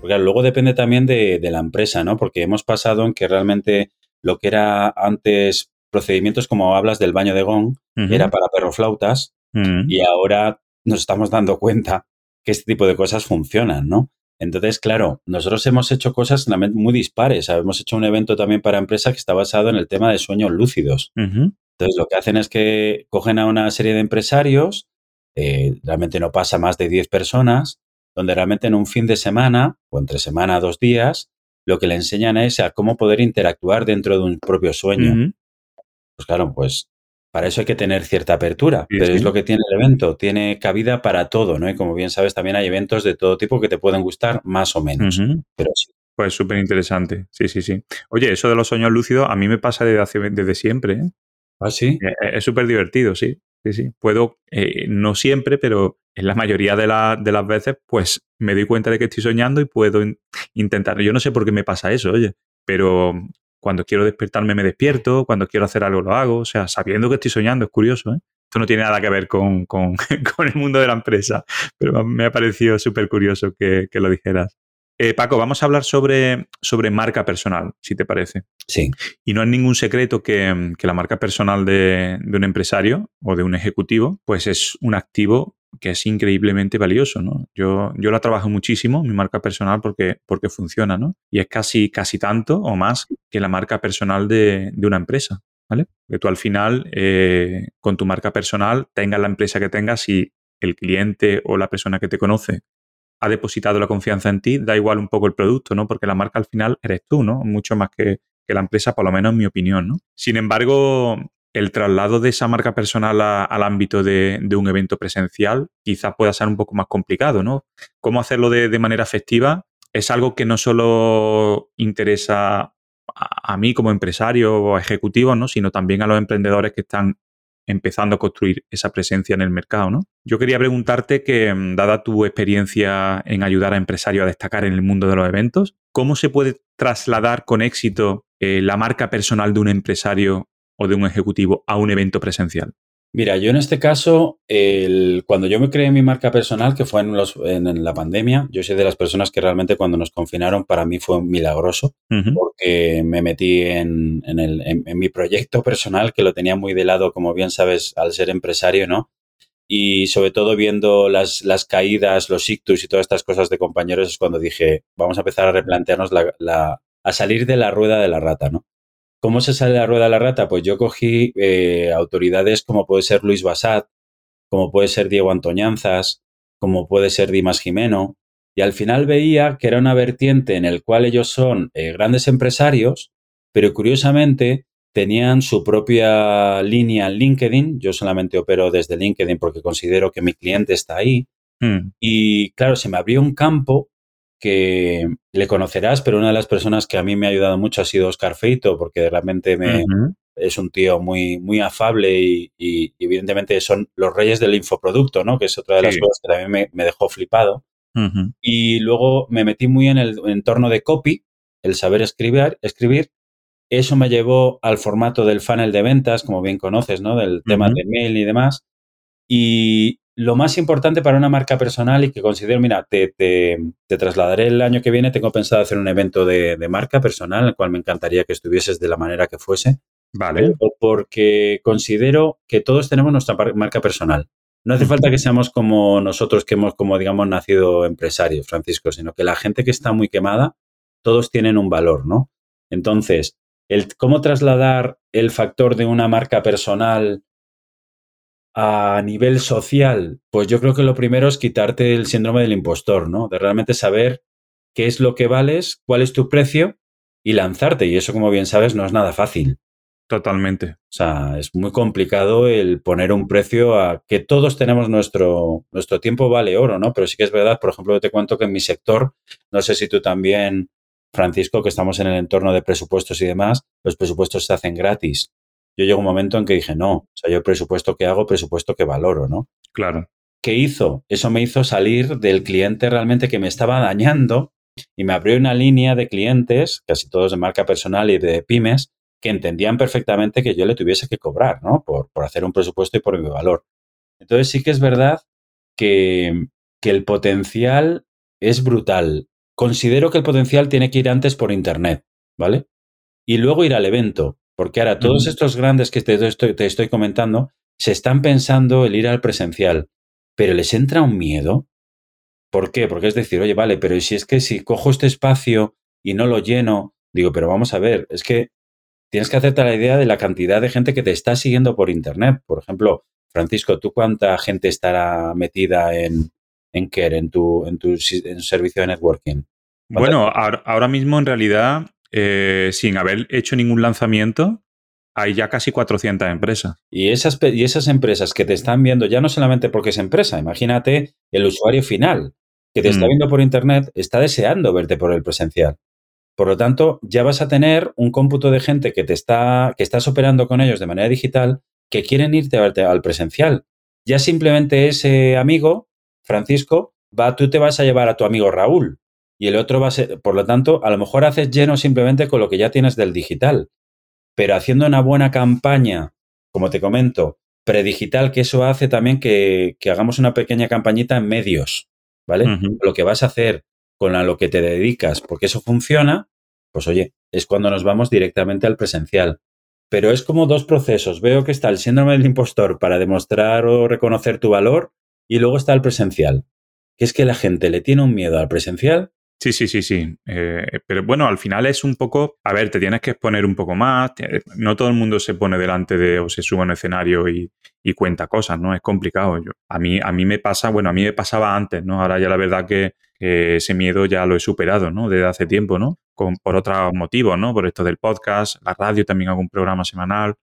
[SPEAKER 3] Porque luego depende también de, la empresa, ¿no? Porque hemos pasado en que realmente lo que era antes procedimientos como hablas del baño de gong, era para perroflautas, y ahora nos estamos dando cuenta que este tipo de cosas funcionan, ¿no? Entonces, claro, nosotros hemos hecho cosas muy dispares. Hemos hecho un evento también para empresa que está basado en el tema de sueños lúcidos. Entonces, lo que hacen es que cogen a una serie de empresarios, eh, realmente no pasa más de 10 personas, donde realmente en un fin de semana o entre semana dos días, lo que le enseñan es a cómo poder interactuar dentro de un propio sueño. Pues claro, pues para eso hay que tener cierta apertura, pero es lo que tiene el evento, tiene cabida para todo, ¿no? Y como bien sabes, también hay eventos de todo tipo que te pueden gustar más o menos, pero sí.
[SPEAKER 1] Pues súper interesante, sí, sí, sí. Oye, eso de los sueños lúcidos a mí me pasa desde, desde siempre, ¿eh?
[SPEAKER 3] ¿Ah, sí?
[SPEAKER 1] Eh, eh, es súper divertido, sí, sí, sí. Puedo, no siempre, pero en la mayoría de, de, las veces, pues me doy cuenta de que estoy soñando y puedo intentar. Yo no sé por qué me pasa eso, oye, pero cuando quiero despertarme me despierto, cuando quiero hacer algo lo hago, o sea, sabiendo que estoy soñando, es curioso, ¿eh? Esto no tiene nada que ver con, *laughs* el mundo de la empresa, pero me ha parecido súper curioso que, lo dijeras. Eh, Paco, vamos a hablar sobre, sobre marca personal, si te parece.
[SPEAKER 3] Sí.
[SPEAKER 1] Y no es ningún secreto que, la marca personal de, de, un empresario o de un ejecutivo, pues es un activo que es increíblemente valioso, ¿no? Yo, yo la trabajo muchísimo, mi marca personal, porque, porque funciona, ¿no? Y es casi, casi tanto o más que la marca personal de, una empresa, ¿vale? Que tú al final, eh, con tu marca personal, tengas la empresa que tengas, si el cliente o la persona que te conoce ha depositado la confianza en ti, da igual un poco el producto, ¿no? Porque la marca al final eres tú, ¿no? Mucho más que, que la empresa, por lo menos en mi opinión, ¿no? Sin embargo, el traslado de esa marca personal al ámbito de, un evento presencial quizás pueda ser un poco más complicado, ¿no? ¿Cómo hacerlo de, manera efectiva? Es algo que no solo interesa a, mí como empresario o ejecutivo, ¿no? Sino también a los emprendedores que están empezando a construir esa presencia en el mercado, ¿no? Yo quería preguntarte que, mm, dada tu experiencia en ayudar a empresarios a destacar en el mundo de los eventos, ¿cómo se puede trasladar con éxito eh, la marca personal de un empresario o de un ejecutivo a un evento presencial?
[SPEAKER 3] Mira, yo en este caso, cuando yo me creé mi marca personal, que fue en, la pandemia, yo soy de las personas que realmente cuando nos confinaron para mí fue milagroso, porque me metí en, mi proyecto personal, que lo tenía muy de lado, como bien sabes, al ser empresario, ¿no? Y sobre todo viendo las, caídas, los ictus y todas estas cosas de compañeros, es cuando dije, vamos a empezar a replantearnos a salir de la rueda de la rata, ¿no? ¿Cómo se sale la rueda de la rata? Pues yo cogí eh, autoridades como puede ser Luis Basat, como puede ser Diego Antoñanzas, como puede ser Dimas Jimeno, y al final veía que era una vertiente en el cual ellos son eh, grandes empresarios, pero curiosamente tenían su propia línea en LinkedIn. Yo solamente opero desde LinkedIn porque considero que mi cliente está ahí.
[SPEAKER 1] Mm.
[SPEAKER 3] Y claro, se me abrió un campo que le conocerás, pero una de las personas que a mí me ha ayudado mucho ha sido Oscar Feito, porque realmente me, es un tío muy, muy afable y, y evidentemente son los reyes del infoproducto, ¿no? Que es otra de las cosas que también me, me dejó flipado. Y luego me metí muy en el entorno de copy, el saber escribir, escribir. Eso me llevó al formato del funnel de ventas, como bien conoces, ¿no? Del tema de mail y demás. Y lo más importante para una marca personal y que considero, mira, te, te- te trasladaré el año que viene, tengo pensado hacer un evento de, de marca personal, el cual me encantaría que estuvieses de la manera que fuese,
[SPEAKER 1] Vale.
[SPEAKER 3] porque considero que todos tenemos nuestra marca personal. No hace falta que seamos como nosotros que hemos, como digamos, nacido empresarios, Francisco, sino que la gente que está muy quemada, todos tienen un valor, ¿no? Entonces, el cómo trasladar el factor de una marca personal a nivel social, pues yo creo que lo primero es quitarte el síndrome del impostor, ¿no? De realmente saber qué es lo que vales, cuál es tu precio y lanzarte. Y eso, como bien sabes, no es nada fácil.
[SPEAKER 1] Totalmente.
[SPEAKER 3] O sea, es muy complicado el poner un precio a que todos tenemos nuestro, nuestro tiempo vale oro, ¿no? Pero sí que es verdad, por ejemplo, yo te cuento que en mi sector, no sé si tú también, Francisco, que estamos en el entorno de presupuestos y demás, los presupuestos se hacen gratis. Yo llego a un momento en que dije, no, o sea, yo presupuesto que hago, presupuesto que valoro, ¿no?
[SPEAKER 1] Claro.
[SPEAKER 3] ¿Qué hizo? Eso me hizo salir del cliente realmente que me estaba dañando y me abrió una línea de clientes, casi todos de marca personal y de pymes, que entendían perfectamente que yo le tuviese que cobrar, ¿no? Por, por hacer un presupuesto y por mi valor. Entonces sí que es verdad que, que el potencial es brutal. Considero que el potencial tiene que ir antes por Internet, ¿vale? Y luego ir al evento, porque ahora todos estos grandes que te estoy, te estoy comentando se están pensando el ir al presencial, pero les entra un miedo. ¿Por qué? Porque es decir, oye, vale, pero ¿y si es que si cojo este espacio y no lo lleno, digo, pero vamos a ver, es que tienes que hacerte la idea de la cantidad de gente que te está siguiendo por internet. Por ejemplo, Francisco, ¿tú cuánta gente estará metida en, en Care, en tu, en tu en servicio de networking?
[SPEAKER 1] Bueno, ahora mismo en realidad, eh, sin haber hecho ningún lanzamiento, hay ya casi 400 empresas.
[SPEAKER 3] Y esas, y esas empresas que te están viendo, ya no solamente porque es empresa, imagínate el usuario final que te está
[SPEAKER 1] Mm.
[SPEAKER 3] viendo por internet, está deseando verte por el presencial. Por lo tanto, ya vas a tener un cómputo de gente que te está, que estás operando con ellos de manera digital, que quieren irte a verte al presencial. Ya simplemente ese amigo, Francisco, va, tú te vas a llevar a tu amigo Raúl. Y el otro va a ser, por lo tanto, a lo mejor haces lleno simplemente con lo que ya tienes del digital. Pero haciendo una buena campaña, como te comento, predigital, que eso hace también que, que hagamos una pequeña campañita en medios, ¿vale? Lo que vas a hacer con lo que te dedicas, porque eso funciona, pues oye, es cuando nos vamos directamente al presencial. Pero es como dos procesos. Veo que está el síndrome del impostor para demostrar o reconocer tu valor y luego está el presencial. Que es que la gente le tiene un miedo al presencial.
[SPEAKER 1] Sí, sí, sí, sí. Eh, pero bueno, al final es un poco, a ver, te tienes que exponer un poco más. No todo el mundo se pone delante de o se sube a un escenario y, y cuenta cosas, ¿no? Es complicado. Yo, a, mí, a mí me pasa, bueno, a mí me pasaba antes, ¿no? Ahora ya la verdad que, que ese miedo ya lo he superado, ¿no? Desde hace tiempo, ¿no? Con, por otros motivos, ¿no? Por esto del podcast, la radio, también hago un programa semanal.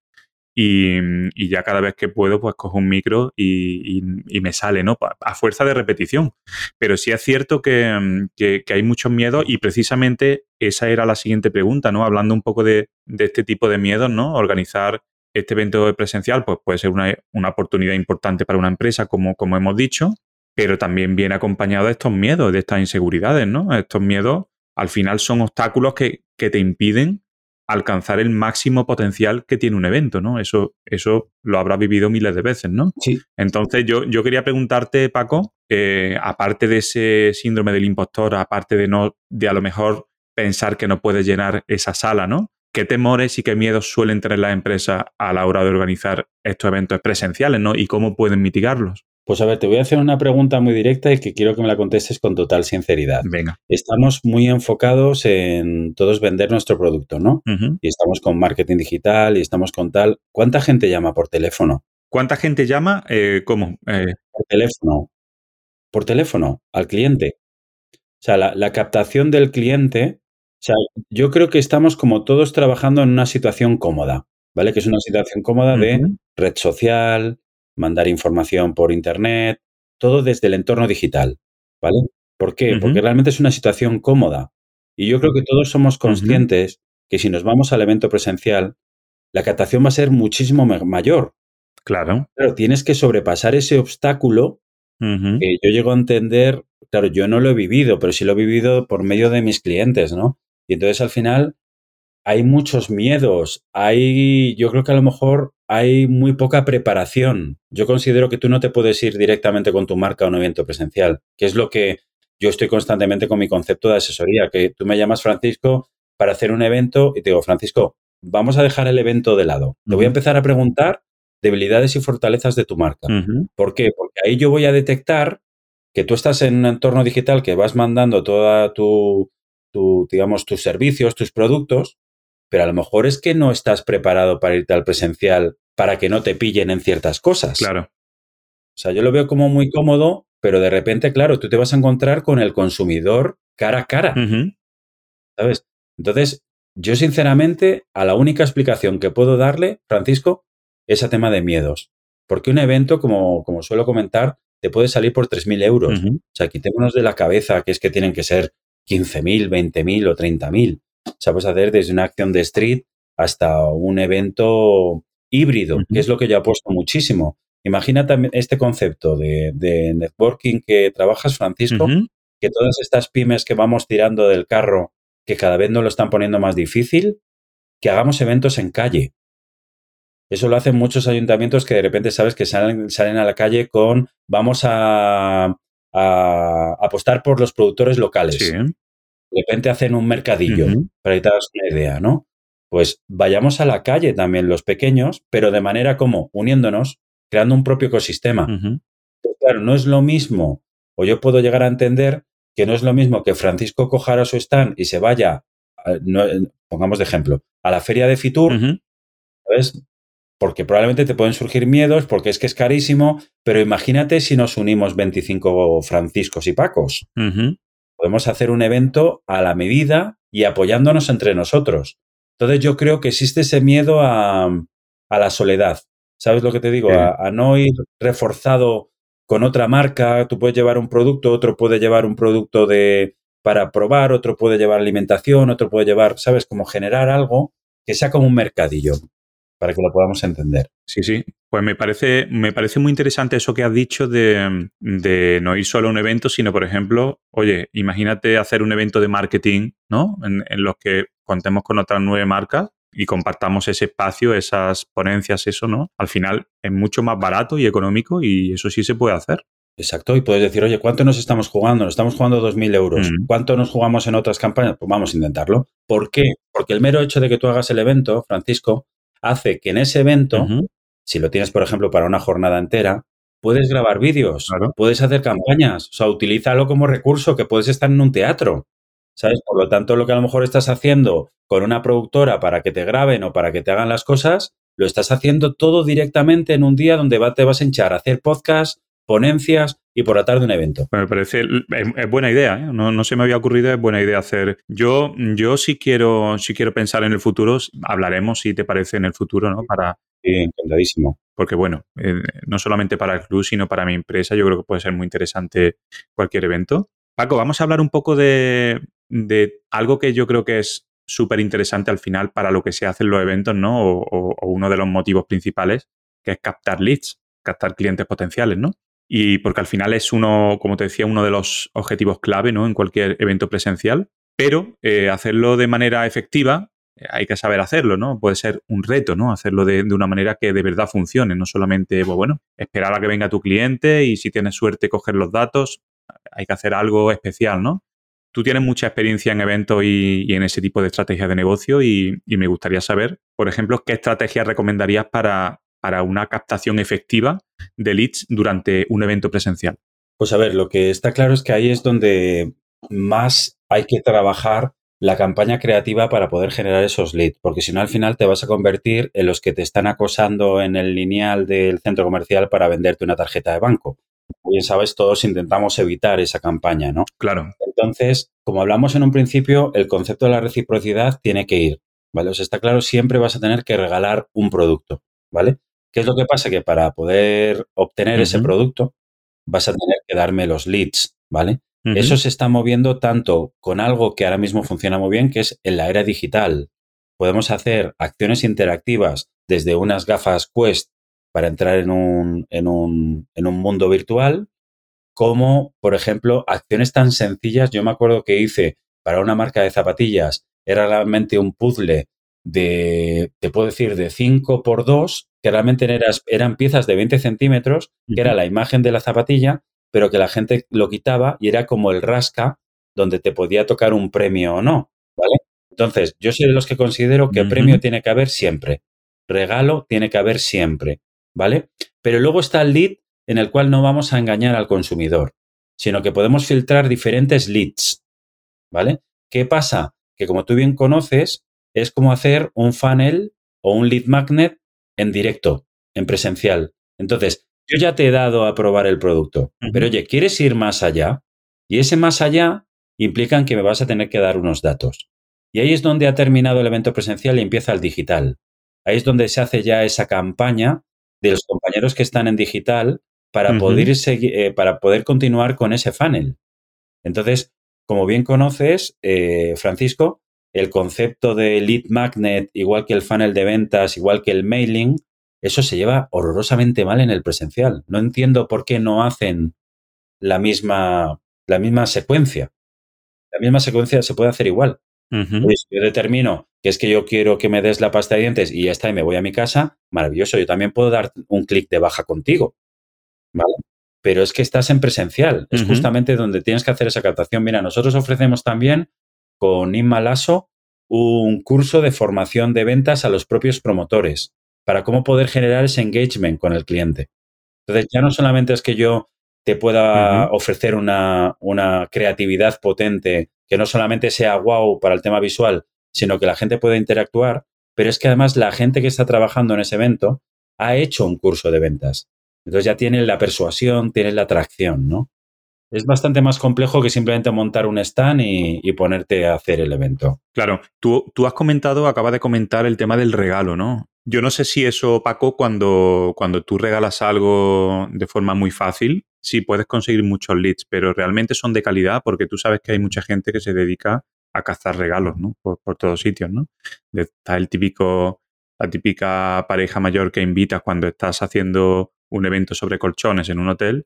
[SPEAKER 1] Y, y ya cada vez que puedo, pues cojo un micro y, me sale, ¿no? A fuerza de repetición. Pero sí es cierto que, mm, que- que hay muchos miedos y precisamente esa era la siguiente pregunta, ¿no? Hablando un poco de, de este tipo de miedos, ¿no? Organizar este evento presencial, pues puede ser una, una oportunidad importante para una empresa, como, como hemos dicho, pero también viene acompañado de estos miedos, de estas inseguridades, ¿no? Estos miedos al final son obstáculos que, que te impiden alcanzar el máximo potencial que tiene un evento, ¿no? Eso, eso lo habrás vivido miles de veces, ¿no?
[SPEAKER 3] Sí.
[SPEAKER 1] Entonces, yo, yo quería preguntarte, Paco, eh, aparte de ese síndrome del impostor, aparte de no, de a lo mejor pensar que no puedes llenar esa sala, ¿no? ¿Qué temores y qué miedos suelen tener las empresas a la hora de organizar estos eventos presenciales, ¿no? Y cómo pueden mitigarlos.
[SPEAKER 3] Pues a ver, te voy a hacer una pregunta muy directa y que quiero que me la contestes con total sinceridad.
[SPEAKER 1] Venga.
[SPEAKER 3] Estamos muy enfocados en todos vender nuestro producto, ¿no? Y estamos con marketing digital y estamos con tal. ¿Cuánta gente llama por teléfono?
[SPEAKER 1] ¿Cuánta gente llama? Eh, ¿Cómo? Eh,
[SPEAKER 3] Por teléfono. Por teléfono, al cliente. O sea, la, la captación del cliente. O sea, yo creo que estamos como todos trabajando en una situación cómoda, ¿vale? Que es una situación cómoda de red social, mandar información por internet, todo desde el entorno digital, ¿vale? ¿Por qué? Porque realmente es una situación cómoda. Y yo creo que todos somos conscientes que si nos vamos al evento presencial, la captación va a ser muchísimo ma- mayor.
[SPEAKER 1] Claro.
[SPEAKER 3] Claro, tienes que sobrepasar ese obstáculo que yo llego a entender, claro, yo no lo he vivido, pero sí lo he vivido por medio de mis clientes, ¿no? Y entonces al final hay muchos miedos, hay, yo creo que a lo mejor hay muy poca preparación. Yo considero que tú no te puedes ir directamente con tu marca a un evento presencial, que es lo que yo estoy constantemente con mi concepto de asesoría, que tú me llamas Francisco para hacer un evento y te digo, Francisco, vamos a dejar el evento de lado. Te voy a empezar a preguntar debilidades y fortalezas de tu marca. ¿Por qué? Porque ahí yo voy a detectar que tú estás en un entorno digital que vas mandando toda tu, tu, digamos, tus servicios, tus productos, pero a lo mejor es que no estás preparado para irte al presencial para que no te pillen en ciertas cosas.
[SPEAKER 1] Claro.
[SPEAKER 3] O sea, yo lo veo como muy cómodo, pero de repente, claro, tú te vas a encontrar con el consumidor cara a cara. ¿sabes? Entonces, yo sinceramente, a la única explicación que puedo darle, Francisco, es a tema de miedos. Porque un evento, como, como suelo comentar, te puede salir por 3.000 euros.
[SPEAKER 1] Ujú.
[SPEAKER 3] O sea, quitémonos de la cabeza que es que tienen que ser 15.000, 20.000 o 30.000. O sea, puedes hacer desde una acción de street hasta un evento híbrido, que es lo que yo apuesto muchísimo. Imagina también este concepto de, de networking que trabajas, Francisco, que todas estas pymes que vamos tirando del carro, que cada vez nos lo están poniendo más difícil, que hagamos eventos en calle. Eso lo hacen muchos ayuntamientos que de repente sabes que salen, salen a la calle con vamos a, a apostar por los productores locales.
[SPEAKER 1] Sí.
[SPEAKER 3] De repente hacen un mercadillo, para que te hagas una idea, ¿no? Pues vayamos a la calle también los pequeños, pero de manera como uniéndonos, creando un propio ecosistema. Pues claro, no es lo mismo, o yo puedo llegar a entender que no es lo mismo que Francisco cojara su stand y se vaya, a- no, pongamos de ejemplo, a la feria de Fitur. ¿sabes? Porque probablemente te pueden surgir miedos, porque es que es carísimo, pero imagínate si nos unimos 25 Franciscos y Pacos. Podemos hacer un evento a la medida y apoyándonos entre nosotros. Entonces yo creo que existe ese miedo a, a la soledad. ¿Sabes lo que te digo?
[SPEAKER 1] Sí.
[SPEAKER 3] A, a no ir reforzado con otra marca. Tú puedes llevar un producto, otro puede llevar un producto de para probar, otro puede llevar alimentación, otro puede llevar, ¿sabes? Como generar algo que sea como un mercadillo, para que lo podamos entender.
[SPEAKER 1] Sí, sí. Pues me parece, me parece muy interesante eso que has dicho de, de no ir solo a un evento, sino, por ejemplo, oye, imagínate hacer un evento de marketing, ¿no? En, en los que contemos con otras nueve marcas y compartamos ese espacio, esas ponencias, eso, ¿no? Al final es mucho más barato y económico y eso sí se puede hacer.
[SPEAKER 3] Exacto, y puedes decir, oye, ¿cuánto nos estamos jugando? Nos estamos jugando 2.000 euros.
[SPEAKER 1] Mm.
[SPEAKER 3] ¿Cuánto nos jugamos en otras campañas? Pues vamos a intentarlo. ¿Por qué? Porque el mero hecho de que tú hagas el evento, Francisco, hace que en ese evento, si lo tienes, por ejemplo, para una jornada entera, puedes grabar vídeos,
[SPEAKER 1] Claro.
[SPEAKER 3] puedes hacer campañas, o sea, utilízalo como recurso, que puedes estar en un teatro, ¿sabes? Por lo tanto, lo que a lo mejor estás haciendo con una productora para que te graben o para que te hagan las cosas, lo estás haciendo todo directamente en un día donde va- te vas a hinchar a hacer podcast, ponencias y por la tarde un evento.
[SPEAKER 1] Me parece, es, es buena idea, ¿eh? no, no se me había ocurrido, es buena idea hacer. Yo, yo sí quiero, sí quiero pensar en el futuro, hablaremos si te parece en el futuro, ¿no? Para,
[SPEAKER 3] Sí, encantadísimo.
[SPEAKER 1] porque bueno, eh, no solamente para el club, sino para mi empresa, yo creo que puede ser muy interesante cualquier evento. Paco, vamos a hablar un poco de, de algo que yo creo que es súper interesante al final para lo que se hacen los eventos, ¿no? O, o- o uno de los motivos principales, que es captar leads, captar clientes potenciales, ¿no? Y porque al final es uno, como te decía, uno de los objetivos clave, ¿no? En cualquier evento presencial. Pero eh, hacerlo de manera efectiva eh, hay que saber hacerlo, ¿no? Puede ser un reto, ¿no? Hacerlo de, una manera que de verdad funcione, no solamente, pues bueno, esperar a que venga tu cliente y si tienes suerte coger los datos, hay que hacer algo especial, ¿no? Tú tienes mucha experiencia en eventos y, y en ese tipo de estrategias de negocio y, y me gustaría saber, por ejemplo, qué estrategias recomendarías para, para una captación efectiva de leads durante un evento presencial.
[SPEAKER 3] Pues a ver, lo que está claro es que ahí es donde más hay que trabajar la campaña creativa para poder generar esos leads, porque si no al final te vas a convertir en los que te están acosando en el lineal del centro comercial para venderte una tarjeta de banco. Como bien sabes, todos intentamos evitar esa campaña, ¿no?
[SPEAKER 1] Claro.
[SPEAKER 3] Entonces, como hablamos en un principio, el concepto de la reciprocidad tiene que ir, ¿vale? O sea, está claro, siempre vas a tener que regalar un producto, ¿vale? ¿Qué es lo que pasa? Que para poder obtener ese producto, vas a tener que darme los leads, ¿vale? Eso se está moviendo tanto con algo que ahora mismo funciona muy bien, que es en la era digital. Podemos hacer acciones interactivas desde unas gafas Quest para entrar en un, en un, en un mundo virtual, como, por ejemplo, acciones tan sencillas. Yo me acuerdo que hice para una marca de zapatillas, era realmente un puzzle de, te puedo decir, de 5 por 2, que realmente eran, eran piezas de 20 centímetros, que era la imagen de la zapatilla, pero que la gente lo quitaba y era como el rasca donde te podía tocar un premio o no, ¿vale? Entonces, yo soy de los que considero que premio tiene que haber siempre, regalo tiene que haber siempre, ¿vale? Pero luego está el lead en el cual no vamos a engañar al consumidor, sino que podemos filtrar diferentes leads, ¿vale? ¿Qué pasa? Que como tú bien conoces, es como hacer un funnel o un lead magnet en directo, en presencial. Entonces, yo ya te he dado a probar el producto, pero oye, ¿quieres ir más allá? Y ese más allá implica que me vas a tener que dar unos datos. Y ahí es donde ha terminado el evento presencial y empieza el digital. Ahí es donde se hace ya esa campaña de los compañeros que están en digital para, poder, seguir, eh, para poder continuar con ese funnel. Entonces, como bien conoces, eh, Francisco, el concepto de lead magnet, igual que el funnel de ventas, igual que el mailing, eso se lleva horrorosamente mal en el presencial. No entiendo por qué no hacen la misma, la misma secuencia. La misma secuencia se puede hacer igual. Pues yo determino que es que yo quiero que me des la pasta de dientes y ya está, y me voy a mi casa, maravilloso. Yo también puedo dar un clic de baja contigo. ¿Vale? Pero es que estás en presencial. Es justamente donde tienes que hacer esa captación. Mira, nosotros ofrecemos también con Inma Lasso un curso de formación de ventas a los propios promotores para cómo poder generar ese engagement con el cliente. Entonces, ya no solamente es que yo te pueda ofrecer una, una, creatividad potente que no solamente sea wow para el tema visual, sino que la gente pueda interactuar, pero es que además la gente que está trabajando en ese evento ha hecho un curso de ventas. Entonces ya tiene la persuasión, tiene la atracción, ¿no? Es bastante más complejo que simplemente montar un stand y, ponerte a hacer el evento.
[SPEAKER 1] Claro, tú, tú has comentado, acabas de comentar el tema del regalo, ¿no? Yo no sé si eso, Paco, cuando, cuando tú regalas algo de forma muy fácil, sí puedes conseguir muchos leads, pero realmente son de calidad porque tú sabes que hay mucha gente que se dedica a cazar regalos, ¿no? Por, por todos sitios, ¿no? Está el típico, la típica pareja mayor que invitas cuando estás haciendo un evento sobre colchones en un hotel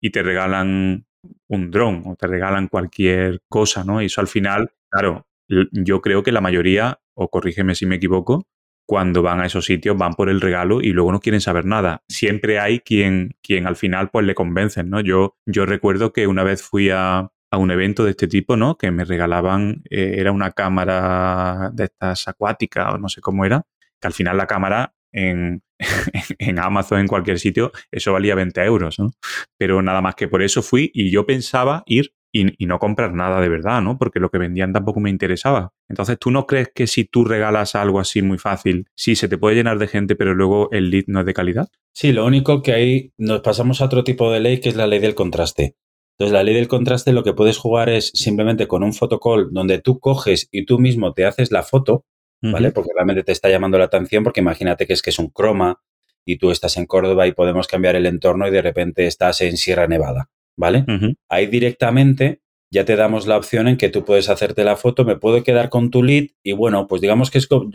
[SPEAKER 1] y te regalan un dron o te regalan cualquier cosa, ¿no? Y eso al final, claro, yo creo que la mayoría, o corrígeme si me equivoco, cuando van a esos sitios van por el regalo y luego no quieren saber nada. Siempre hay quien, quien al final pues le convencen, ¿no? Yo, yo recuerdo que una vez fui a, un evento de este tipo, ¿no? Que me regalaban, eh, era una cámara de estas acuáticas o no sé cómo era, que al final la cámara en, *laughs* en Amazon, en cualquier sitio, eso valía 20 euros, ¿no? Pero nada más que por eso fui y yo pensaba ir y, no comprar nada de verdad, ¿no? Porque lo que vendían tampoco me interesaba. Entonces, ¿tú no crees que si tú regalas algo así muy fácil, sí se te puede llenar de gente, pero luego el lead no es de calidad?
[SPEAKER 3] Sí, lo único que ahí nos pasamos a otro tipo de ley que es la ley del contraste. Entonces, la ley del contraste lo que puedes jugar es simplemente con un fotocall donde tú coges y tú mismo te haces la foto ¿vale? Porque realmente te está llamando la atención porque imagínate que es que es un croma y tú estás en Córdoba y podemos cambiar el entorno y de repente estás en Sierra Nevada, ¿vale? Ahí directamente ya te damos la opción en que tú puedes hacerte la foto, me puedo quedar con tu lead y bueno, pues digamos que es como,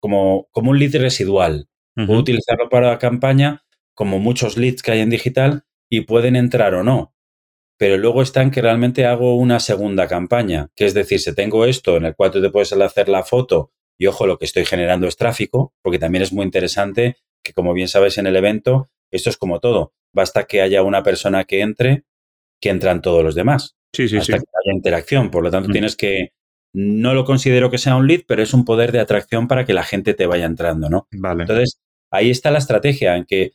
[SPEAKER 3] como, un lead residual. Puedo utilizarlo para la campaña como muchos leads que hay en digital y pueden entrar o no. Pero luego está en que realmente hago una segunda campaña, que es decir, si tengo esto en el cual tú te puedes hacer la foto y ojo, lo que estoy generando es tráfico, porque también es muy interesante que, como bien sabes en el evento, esto es como todo. Basta que haya una persona que entre, que entran todos los demás.
[SPEAKER 1] Sí, sí,
[SPEAKER 3] hasta que haya interacción. Por lo tanto, mm. tienes que. No lo considero que sea un lead, pero es un poder de atracción para que la gente te vaya entrando, ¿no?
[SPEAKER 1] Vale.
[SPEAKER 3] Entonces, ahí está la estrategia en que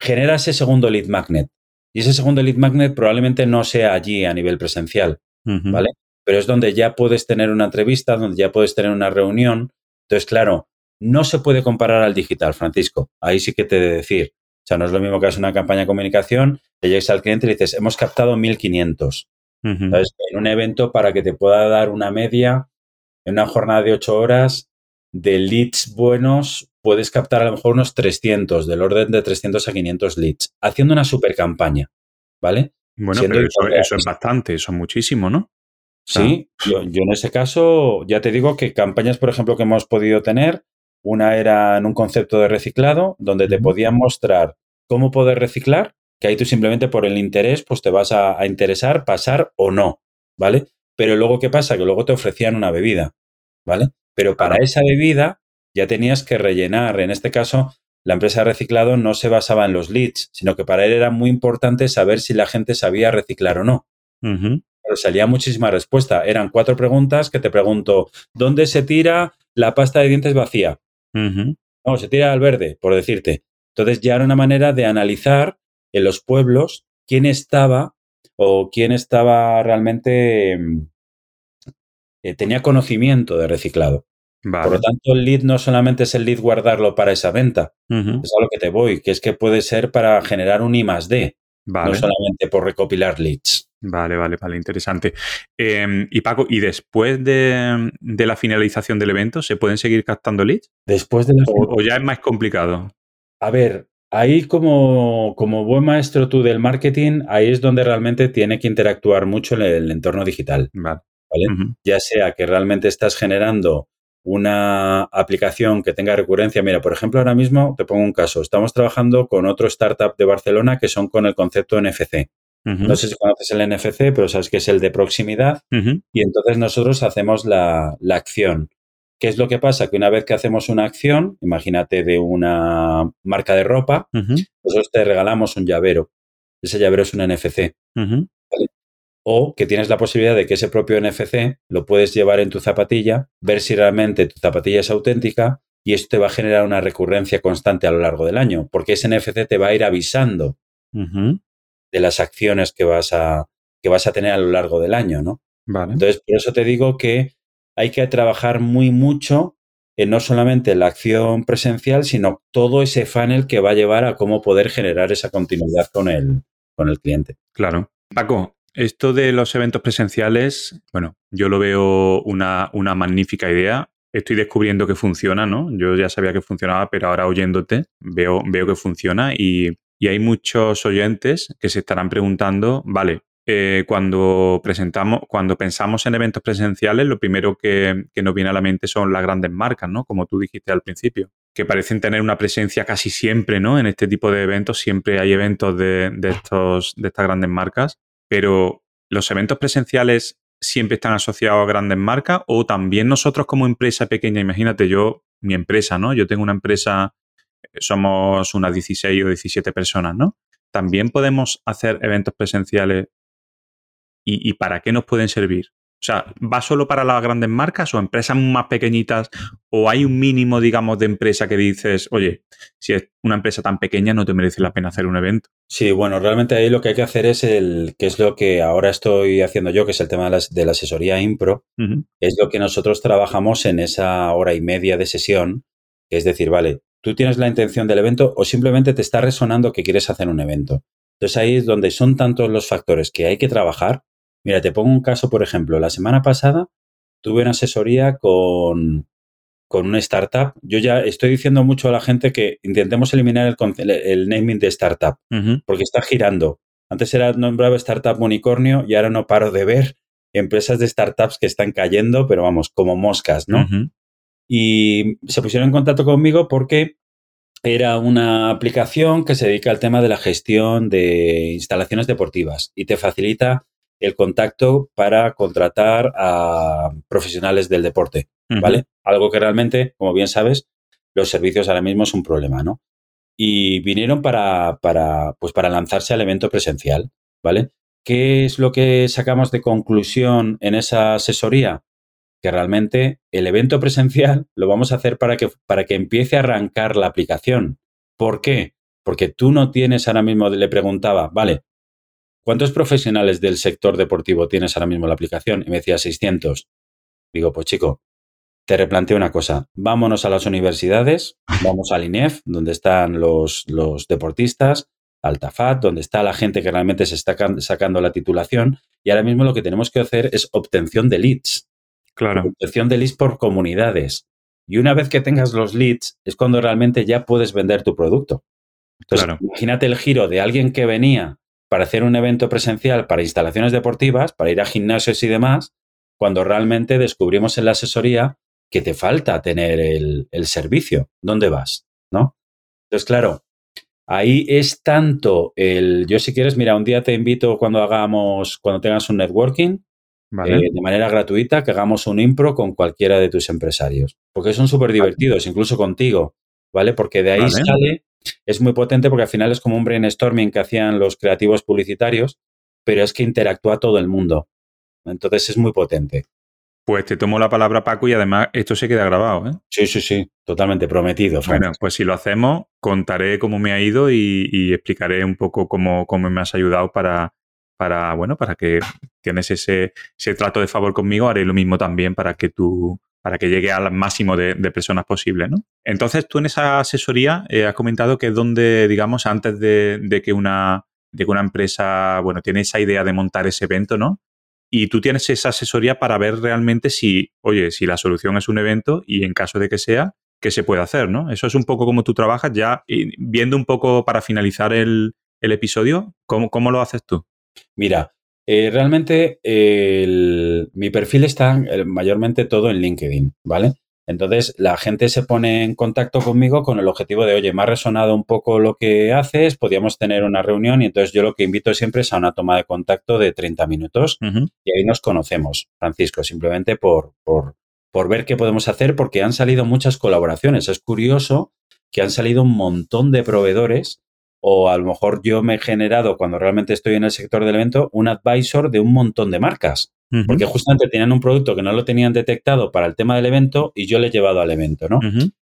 [SPEAKER 3] genera ese segundo lead magnet. Y ese segundo lead magnet probablemente no sea allí a nivel presencial, ¿vale? Pero es donde ya puedes tener una entrevista, donde ya puedes tener una reunión, entonces, claro, no se puede comparar al digital, Francisco. Ahí sí que te he de decir. O sea, no es lo mismo que hacer una campaña de comunicación, le llegues al cliente y le dices, hemos captado 1500. Entonces, en un evento para que te pueda dar una media, en una jornada de 8 horas, de leads buenos, puedes captar a lo mejor unos 300, del orden de 300 a 500 leads, haciendo una super campaña. ¿vale?
[SPEAKER 1] Bueno, pero eso, es bastante, eso es muchísimo, ¿no?
[SPEAKER 3] Sí, yo, en ese caso ya te digo que campañas, por ejemplo, que hemos podido tener, una era en un concepto de reciclado, donde te podían mostrar cómo poder reciclar, que ahí tú simplemente por el interés, pues te vas a, a interesar, pasar o no, ¿vale? Pero luego, ¿qué pasa? Que luego te ofrecían una bebida, ¿vale? Pero para esa bebida ya tenías que rellenar, en este caso, la empresa de reciclado no se basaba en los leads, sino que para él era muy importante saber si la gente sabía reciclar o no. Pero salía muchísima respuesta. Eran cuatro preguntas que te pregunto, ¿dónde se tira la pasta de dientes vacía? No, se tira al verde, por decirte. Entonces ya era una manera de analizar en los pueblos quién estaba o quién estaba realmente, mm, eh, tenía conocimiento de reciclado. Por lo tanto, el lead no solamente es el lead guardarlo para esa venta, es a lo que te voy, que es que puede ser para generar un I más D, no solamente por recopilar leads.
[SPEAKER 1] Vale, vale, vale, interesante. Em, y Paco, ¿y después de, la finalización del evento se pueden seguir captando leads?
[SPEAKER 3] Después de la
[SPEAKER 1] o, ya es más complicado?
[SPEAKER 3] A ver, ahí como, como buen maestro tú del marketing, ahí es donde realmente tiene que interactuar mucho en el entorno digital. Vale. Ya sea que realmente estás generando una aplicación que tenga recurrencia. Mira, por ejemplo, ahora mismo te pongo un caso. Estamos trabajando con otro startup de Barcelona que son con el concepto NFC. No sé si conoces el NFC, pero sabes que es el de proximidad. Y entonces nosotros hacemos la, acción. ¿Qué es lo que pasa? Que una vez que hacemos una acción, imagínate de una marca de ropa, nosotros te regalamos un llavero. Ese llavero es un NFC o que tienes la posibilidad de que ese propio NFC lo puedes llevar en tu zapatilla, ver si realmente tu zapatilla es auténtica y esto te va a generar una recurrencia constante a lo largo del año, porque ese NFC te va a ir avisando de las acciones que vas, a, que vas a tener a lo largo del año, ¿no? Entonces, por eso te digo que hay que trabajar muy mucho en no solamente la acción presencial, sino todo ese funnel que va a llevar a cómo poder generar esa continuidad con el, con el cliente.
[SPEAKER 1] Claro. Paco, esto de los eventos presenciales, bueno, yo lo veo una, magnífica idea. Estoy descubriendo que funciona, ¿no? Yo ya sabía que funcionaba, pero ahora oyéndote veo, veo que funciona y, hay muchos oyentes que se estarán preguntando, vale, eh, cuando presentamos, cuando pensamos en eventos presenciales, lo primero que, nos viene a la mente son las grandes marcas, ¿no? Como tú dijiste al principio, que parecen tener una presencia casi siempre, ¿no? En este tipo de eventos siempre hay eventos de, de estos, de estas grandes marcas pero los eventos presenciales siempre están asociados a grandes marcas o también nosotros como empresa pequeña, imagínate yo, mi empresa, ¿no? Yo tengo una empresa, somos unas 16 o 17 personas, ¿no? También podemos hacer eventos presenciales y, y para qué nos pueden servir. O sea, ¿va solo para las grandes marcas o empresas más pequeñitas? ¿O hay un mínimo, digamos, de empresa que dices, oye, si es una empresa tan pequeña no te merece la pena hacer un evento?
[SPEAKER 3] Sí, bueno, realmente ahí lo que hay que hacer es el, que es lo que ahora estoy haciendo yo, que es el tema de la, asesoría Impro, es lo que nosotros trabajamos en esa hora y media de sesión, es decir, vale, tú tienes la intención del evento o simplemente te está resonando que quieres hacer un evento. Entonces ahí es donde son tantos los factores que hay que trabajar Mira, te pongo un caso, por ejemplo, la semana pasada tuve una asesoría con, con una startup. Yo ya estoy diciendo mucho a la gente que intentemos eliminar el, el naming de startup, porque está girando. Antes era nombrado startup unicornio y ahora no paro de ver empresas de startups que están cayendo, pero vamos, como moscas, ¿no? Y se pusieron en contacto conmigo porque era una aplicación que se dedica al tema de la gestión de instalaciones deportivas y te facilita el contacto para contratar a profesionales del deporte, ¿vale? Algo que realmente, como bien sabes, los servicios ahora mismo es un problema, ¿no? Y vinieron para, para, pues para lanzarse al evento presencial, ¿vale? ¿Qué es lo que sacamos de conclusión en esa asesoría? Que realmente el evento presencial lo vamos a hacer para que, para que empiece a arrancar la aplicación. ¿Por qué? Porque tú no tienes ahora mismo, le preguntaba, vale, ¿cuántos profesionales del sector deportivo tienes ahora mismo la aplicación? Y me decía 600. Digo, pues chico, te replanteo una cosa. Vámonos a las universidades, vamos al INEF, donde están los, los deportistas, al TAFAT, donde está la gente que realmente se está sacando la titulación. Y ahora mismo lo que tenemos que hacer es obtención de leads.
[SPEAKER 1] Claro.
[SPEAKER 3] De leads por comunidades. Y una vez que tengas los leads, es cuando realmente ya puedes vender tu producto. Entonces, imagínate el giro de alguien que venía para hacer un evento presencial para instalaciones deportivas, para ir a gimnasios y demás, cuando realmente descubrimos en la asesoría que te falta tener el, servicio. ¿Dónde vas? ¿No? Entonces, claro, ahí es tanto el. Yo, si quieres, mira, un día te invito cuando hagamos, cuando tengas un networking, eh, de manera gratuita, que hagamos un impro con cualquiera de tus empresarios. Porque son súper divertidos, incluso contigo, ¿vale? Porque de ahí sale, es muy potente porque al final es como un brainstorming que hacían los creativos publicitarios, pero es que interactúa todo el mundo. Entonces es muy potente.
[SPEAKER 1] Pues te tomo la palabra, Paco, y además esto se queda grabado, ¿eh?
[SPEAKER 3] Sí, sí, sí, totalmente prometido.
[SPEAKER 1] Bueno, pues si lo hacemos, contaré cómo me ha ido y, explicaré un poco cómo, cómo, me has ayudado para, para, bueno, para que tienes ese, ese, trato de favor conmigo, haré lo mismo también para que tú, para que llegue al máximo de, personas posible, ¿no? Entonces, tú en esa asesoría eh, has comentado que es donde, digamos, antes de, de, que una, de que una empresa, bueno, tiene esa idea de montar ese evento, ¿no? y tú tienes esa asesoría para ver realmente si, oye, si la solución es un evento y en caso de que sea, qué se puede hacer, ¿no? Eso es un poco como tú trabajas ya, viendo un poco para finalizar el, episodio, ¿cómo, ¿cómo, lo haces tú?
[SPEAKER 3] Mira, eh, realmente mi perfil está eh, mayormente todo en LinkedIn, ¿vale? Entonces, la gente se pone en contacto conmigo con el objetivo de, oye, me ha resonado un poco lo que haces, podríamos tener una reunión y entonces yo lo que invito siempre es a una toma de contacto de 30 minutos y ahí nos conocemos, Francisco, simplemente por, por, por ver qué podemos hacer porque han salido muchas colaboraciones. Es curioso que han salido un montón de proveedores o a lo mejor yo me he generado, cuando realmente estoy en el sector del evento, un advisor de un montón de marcas. Porque justamente tenían un producto que no lo tenían detectado para el tema del evento y yo le he llevado al evento, ¿no?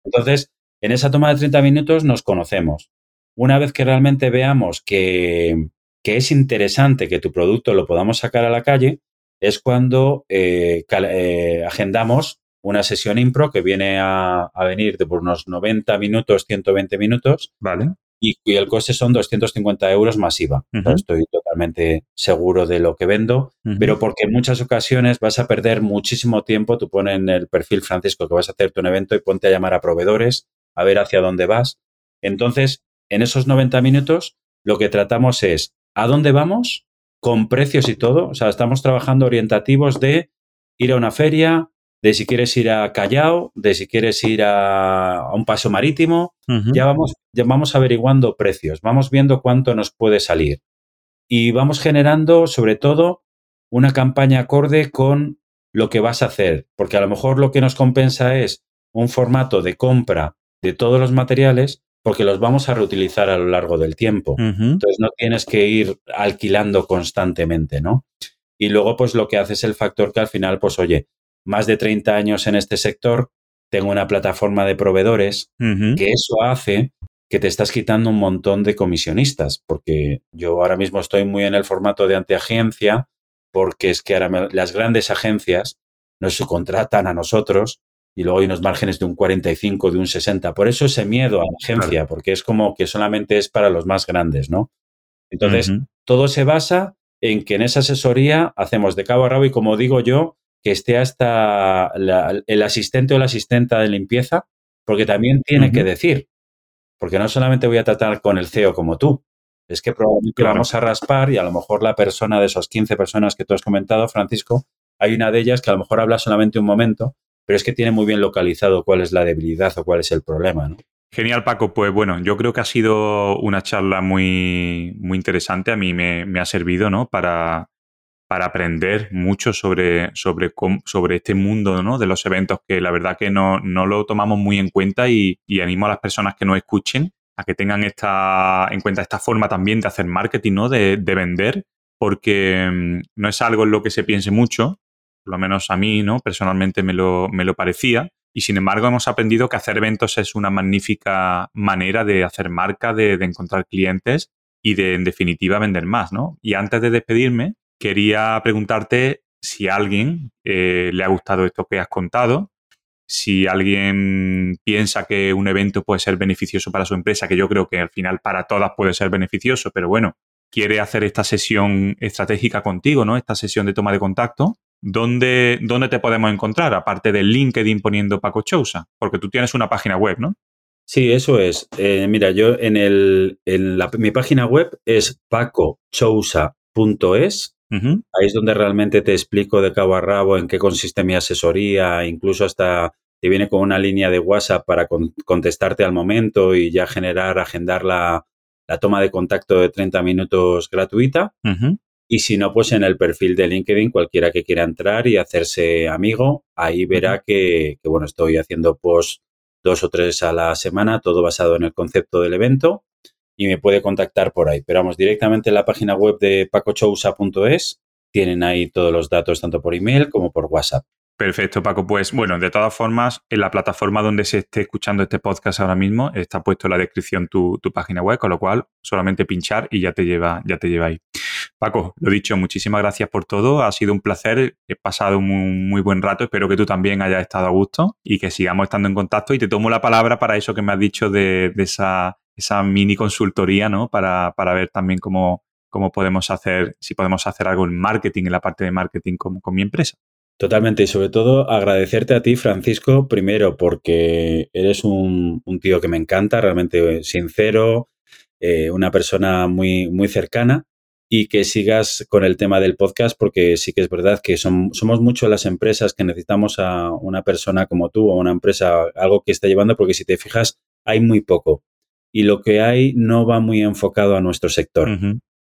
[SPEAKER 3] Entonces, en esa toma de 30 minutos nos conocemos. Una vez que realmente veamos que, es interesante que tu producto lo podamos sacar a la calle, es cuando eh, eh, agendamos una sesión impro que viene a, a, venir de por unos 90 minutos, 120 minutos.
[SPEAKER 1] Vale
[SPEAKER 3] y, el coste son 250 euros masiva. Estoy totalmente seguro de lo que vendo, pero porque en muchas ocasiones vas a perder muchísimo tiempo. Tú pones en el perfil, Francisco, que vas a hacerte un evento y ponte a llamar a proveedores, a ver hacia dónde vas. Entonces, en esos 90 minutos, lo que tratamos es a dónde vamos, con precios y todo. O sea, estamos trabajando orientativos de ir a una feria, de si quieres ir a Callao, de si quieres ir a, un paso marítimo. ya, vamos, ya vamos averiguando precios, vamos viendo cuánto nos puede salir. Y vamos generando, sobre todo, una campaña acorde con lo que vas a hacer, porque a lo mejor lo que nos compensa es un formato de compra de todos los materiales, porque los vamos a reutilizar a lo largo del tiempo. Entonces no tienes que ir alquilando constantemente, ¿no? Y luego, pues lo que hace es el factor que al final, pues oye, más de 30 años en este sector, tengo una plataforma de proveedores que eso hace que te estás quitando un montón de comisionistas, porque yo ahora mismo estoy muy en el formato de anteagencia, porque es que ahora las grandes agencias nos subcontratan a nosotros y luego hay unos márgenes de un 45, de un 60. Por eso ese miedo a la agencia, porque es como que solamente es para los más grandes, ¿no? Entonces, todo se basa en que en esa asesoría hacemos de cabo a rabo y como digo yo, que esté hasta el asistente o la asistenta de limpieza, porque también tiene que decir, porque no solamente voy a tratar con el CEO como tú, es que probablemente vamos a raspar y a lo mejor la persona de esas 15 personas que tú has comentado, Francisco, hay una de ellas que a lo mejor habla solamente un momento, pero es que tiene muy bien localizado cuál es la debilidad o cuál es el problema. ¿no?
[SPEAKER 1] Genial, Paco. Pues bueno, yo creo que ha sido una charla muy, muy interesante. A mí me, me ha servido ¿no? para, para aprender mucho sobre, sobre, sobre este mundo ¿no? de los eventos que la verdad que no, lo tomamos muy en cuenta y, animo a las personas que nos escuchen a que tengan esta, en cuenta esta forma también de hacer marketing, ¿no? de, vender, porque mm, no es algo en lo que se piense mucho, por lo menos a mí ¿no? personalmente me lo, me lo parecía, y sin embargo hemos aprendido que hacer eventos es una magnífica manera de hacer marca, de, de encontrar clientes y de en definitiva vender más. ¿no? Y antes de despedirme, quería preguntarte si a alguien eh, le ha gustado esto que has contado, si alguien piensa que un evento puede ser beneficioso para su empresa, que yo creo que al final para todas puede ser beneficioso, pero bueno, quiere hacer esta sesión estratégica contigo, ¿no? Esta sesión de toma de contacto. ¿Dónde, dónde te podemos encontrar? Aparte del LinkedIn poniendo Paco Chousa, porque tú tienes una página web, ¿no?
[SPEAKER 3] Sí, eso es. Eh, mira, yo en, el, en mi página web es pacochousa.es. Ahí es donde realmente te explico de cabo a rabo en qué consiste mi asesoría, incluso hasta te viene con una línea de WhatsApp para contestarte al momento y ya generar, agendar la, toma de contacto de 30 minutos gratuita. Y si no, pues en el perfil de LinkedIn, cualquiera que quiera entrar y hacerse amigo, ahí verá que, que, bueno, estoy haciendo post dos o tres a la semana, todo basado en el concepto del evento y me puede contactar por ahí. Pero vamos, directamente en la página web de pacochousa.es tienen ahí todos los datos tanto por email como por WhatsApp.
[SPEAKER 1] Perfecto, Paco. Pues bueno, de todas formas, en la plataforma donde se esté escuchando este podcast ahora mismo está puesto en la descripción tu, página web, con lo cual solamente pinchar y ya te lleva, ya te lleva ahí. Paco, lo dicho, muchísimas gracias por todo. Ha sido un placer. He pasado un muy, buen rato. Espero que tú también hayas estado a gusto y que sigamos estando en contacto. Y te tomo la palabra para eso que me has dicho de, esa, esa, mini consultoría, ¿no? Para, para ver también cómo, cómo podemos hacer, si podemos hacer algo en marketing, en la parte de marketing con, mi empresa.
[SPEAKER 3] Totalmente, y sobre todo agradecerte a ti, Francisco, primero porque eres un, tío que me encanta, realmente sincero, eh, una persona muy, muy cercana y que sigas con el tema del podcast porque sí que es verdad que somos muchos las empresas que necesitamos a una persona como tú o una empresa, algo que esté llevando, porque si te fijas, hay muy poco y lo que hay no va muy enfocado a nuestro sector.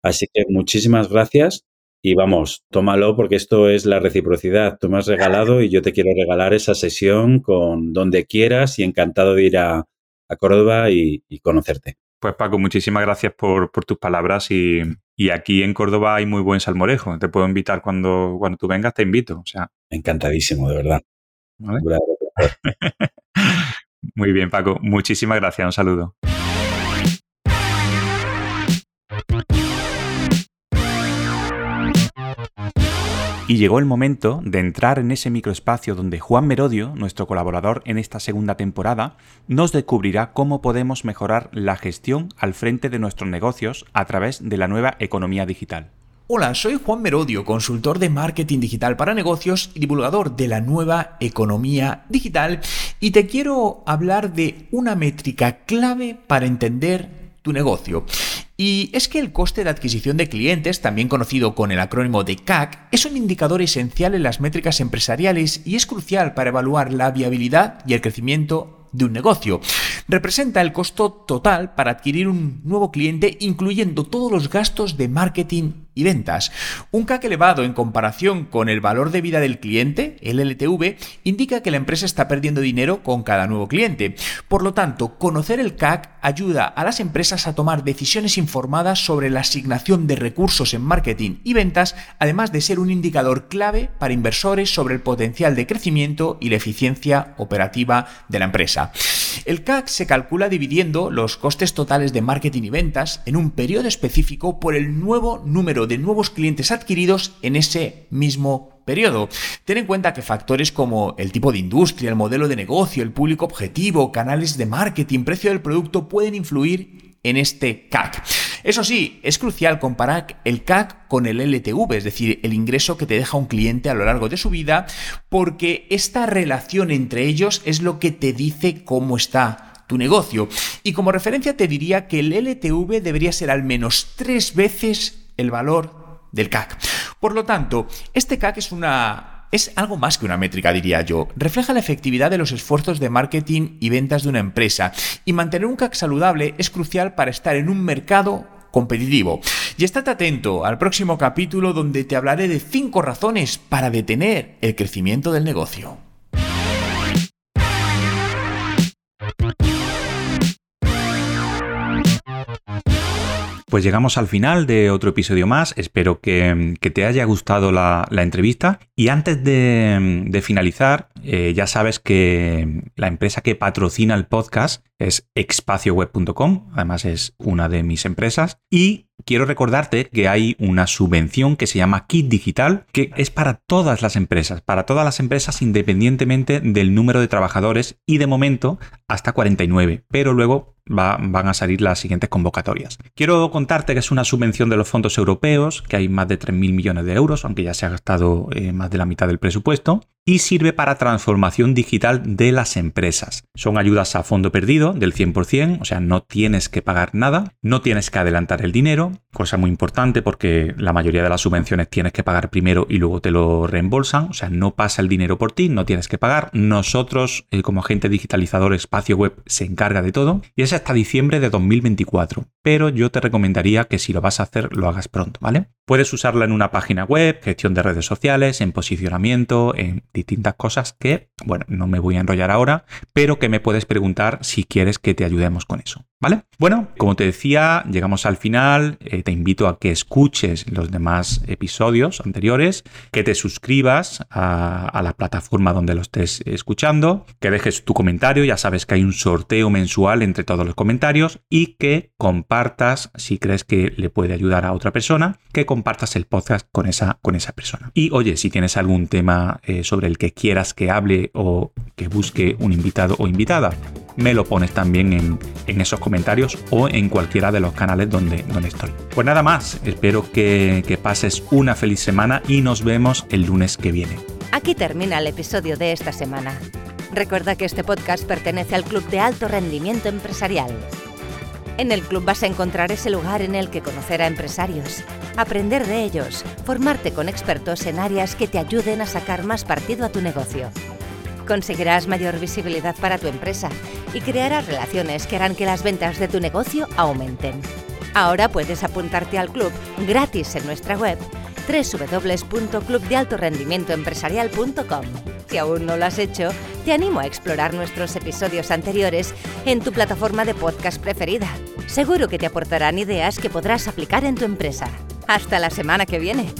[SPEAKER 3] Así que muchísimas gracias y vamos, tómalo porque esto es la reciprocidad. Tú me has regalado y yo te quiero regalar esa sesión con donde quieras y encantado de ir a, Córdoba y, conocerte.
[SPEAKER 1] Pues Paco, muchísimas gracias por, tus palabras y, aquí en Córdoba hay muy buen salmorejo. Te puedo invitar cuando, cuando tú vengas, te invito. O sea.
[SPEAKER 3] Encantadísimo, de verdad. *laughs*
[SPEAKER 1] muy bien, Paco. Muchísimas gracias. Un saludo. Y llegó el momento de entrar en ese microespacio donde Juan Merodio, nuestro colaborador en esta segunda temporada, nos descubrirá cómo podemos mejorar la gestión al frente de nuestros negocios a través de la nueva economía digital.
[SPEAKER 4] Hola, soy Juan Merodio, consultor de marketing digital para negocios y divulgador de la nueva economía digital, y te quiero hablar de una métrica clave para entender tu negocio. Y es que el coste de adquisición de clientes, también conocido con el acrónimo de CAC, es un indicador esencial en las métricas empresariales y es crucial para evaluar la viabilidad y el crecimiento de un negocio. Representa el costo total para adquirir un nuevo cliente, incluyendo todos los gastos de marketing ventas. Un CAC elevado en comparación con el valor de vida del cliente, el LTV, indica que la empresa está perdiendo dinero con cada nuevo cliente. Por lo tanto, conocer el CAC ayuda a las empresas a tomar decisiones informadas sobre la asignación de recursos en marketing y ventas, además de ser un indicador clave para inversores sobre el potencial de crecimiento y la eficiencia operativa de la empresa. El CAC se calcula dividiendo los costes totales de marketing y ventas en un periodo específico por el nuevo número de nuevos clientes adquiridos en ese mismo periodo. Ten en cuenta que factores como el tipo de industria, el modelo de negocio, el público objetivo, canales de marketing, precio del producto pueden influir en este CAC. Eso sí, es crucial comparar el CAC con el LTV, es decir, el ingreso que te deja un cliente a lo largo de su vida, porque esta relación entre ellos es lo que te dice cómo está tu negocio. Y como referencia te diría que el LTV debería ser al menos tres veces el valor del CAC. Por lo tanto, este CAC es una es algo más que una métrica, diría yo. Refleja la efectividad de los esfuerzos de marketing y ventas de una empresa. Y mantener un CAC saludable es crucial para estar en un mercado competitivo. Y estate atento al próximo capítulo donde te hablaré de 5 razones para detener el crecimiento del negocio.
[SPEAKER 1] Pues llegamos al final de otro episodio más. Espero que, te haya gustado la, entrevista. Y antes de, finalizar, eh, ya sabes que la empresa que patrocina el podcast es espacioweb.com. Además es una de mis empresas. Y quiero recordarte que hay una subvención que se llama Kit Digital, que es para todas las empresas, para todas las empresas independientemente del número de trabajadores y de momento hasta 49, pero luego van a salir las siguientes convocatorias. Quiero contarte que es una subvención de los fondos europeos, que hay más de 3.000 millones de euros, aunque ya se ha gastado eh, más de la mitad del presupuesto, y sirve para transformación digital de las empresas. Son ayudas a fondo perdido del 100%, o sea, no tienes que pagar nada, no tienes que adelantar el dinero, cosa muy importante porque la mayoría de las subvenciones tienes que pagar primero y luego te lo reembolsan, o sea, no pasa el dinero por ti, no tienes que pagar. Nosotros, eh, como agente digitalizador espacio web, se encarga de todo y es hasta diciembre de 2024, pero yo te recomendaría que si lo vas a hacer, lo hagas pronto, ¿vale? Puedes usarla en una página web, gestión de redes sociales, en posicionamiento, en distintas cosas que, bueno, no me voy a enrollar ahora, pero que me puedes preguntar si quieres que te ayudemos con eso. ¿Vale? Bueno, como te decía, llegamos al final. Eh, te invito a que escuches los demás episodios anteriores, que te suscribas a, a, la plataforma donde lo estés escuchando, que dejes tu comentario, ya sabes que hay un sorteo mensual entre los comentarios y que compartas, si crees que le puede ayudar a otra persona, que compartas el podcast con esa, con esa persona. Y oye, si tienes algún tema eh, sobre el que quieras que hable o que busque un invitado o invitada, me lo pones también en, en, esos comentarios o en cualquiera de los canales donde, donde estoy. Pues nada más, espero que, que pases una feliz semana y nos vemos el lunes que viene.
[SPEAKER 2] Aquí termina el episodio de esta semana. Recuerda que este podcast pertenece al Club de Alto Rendimiento Empresarial. En el club vas a encontrar ese lugar en el que conocer a empresarios, aprender de ellos, formarte con expertos en áreas que te ayuden a sacar más partido a tu negocio. Conseguirás mayor visibilidad para tu empresa y crearás relaciones que harán que las ventas de tu negocio aumenten. Ahora puedes apuntarte al club gratis en nuestra web www.clubdealtorendimientoempresarial.com. Si aún no lo has hecho, te animo a explorar nuestros episodios anteriores en tu plataforma de podcast preferida. Seguro que te aportarán ideas que podrás aplicar en tu empresa. Hasta la semana que viene.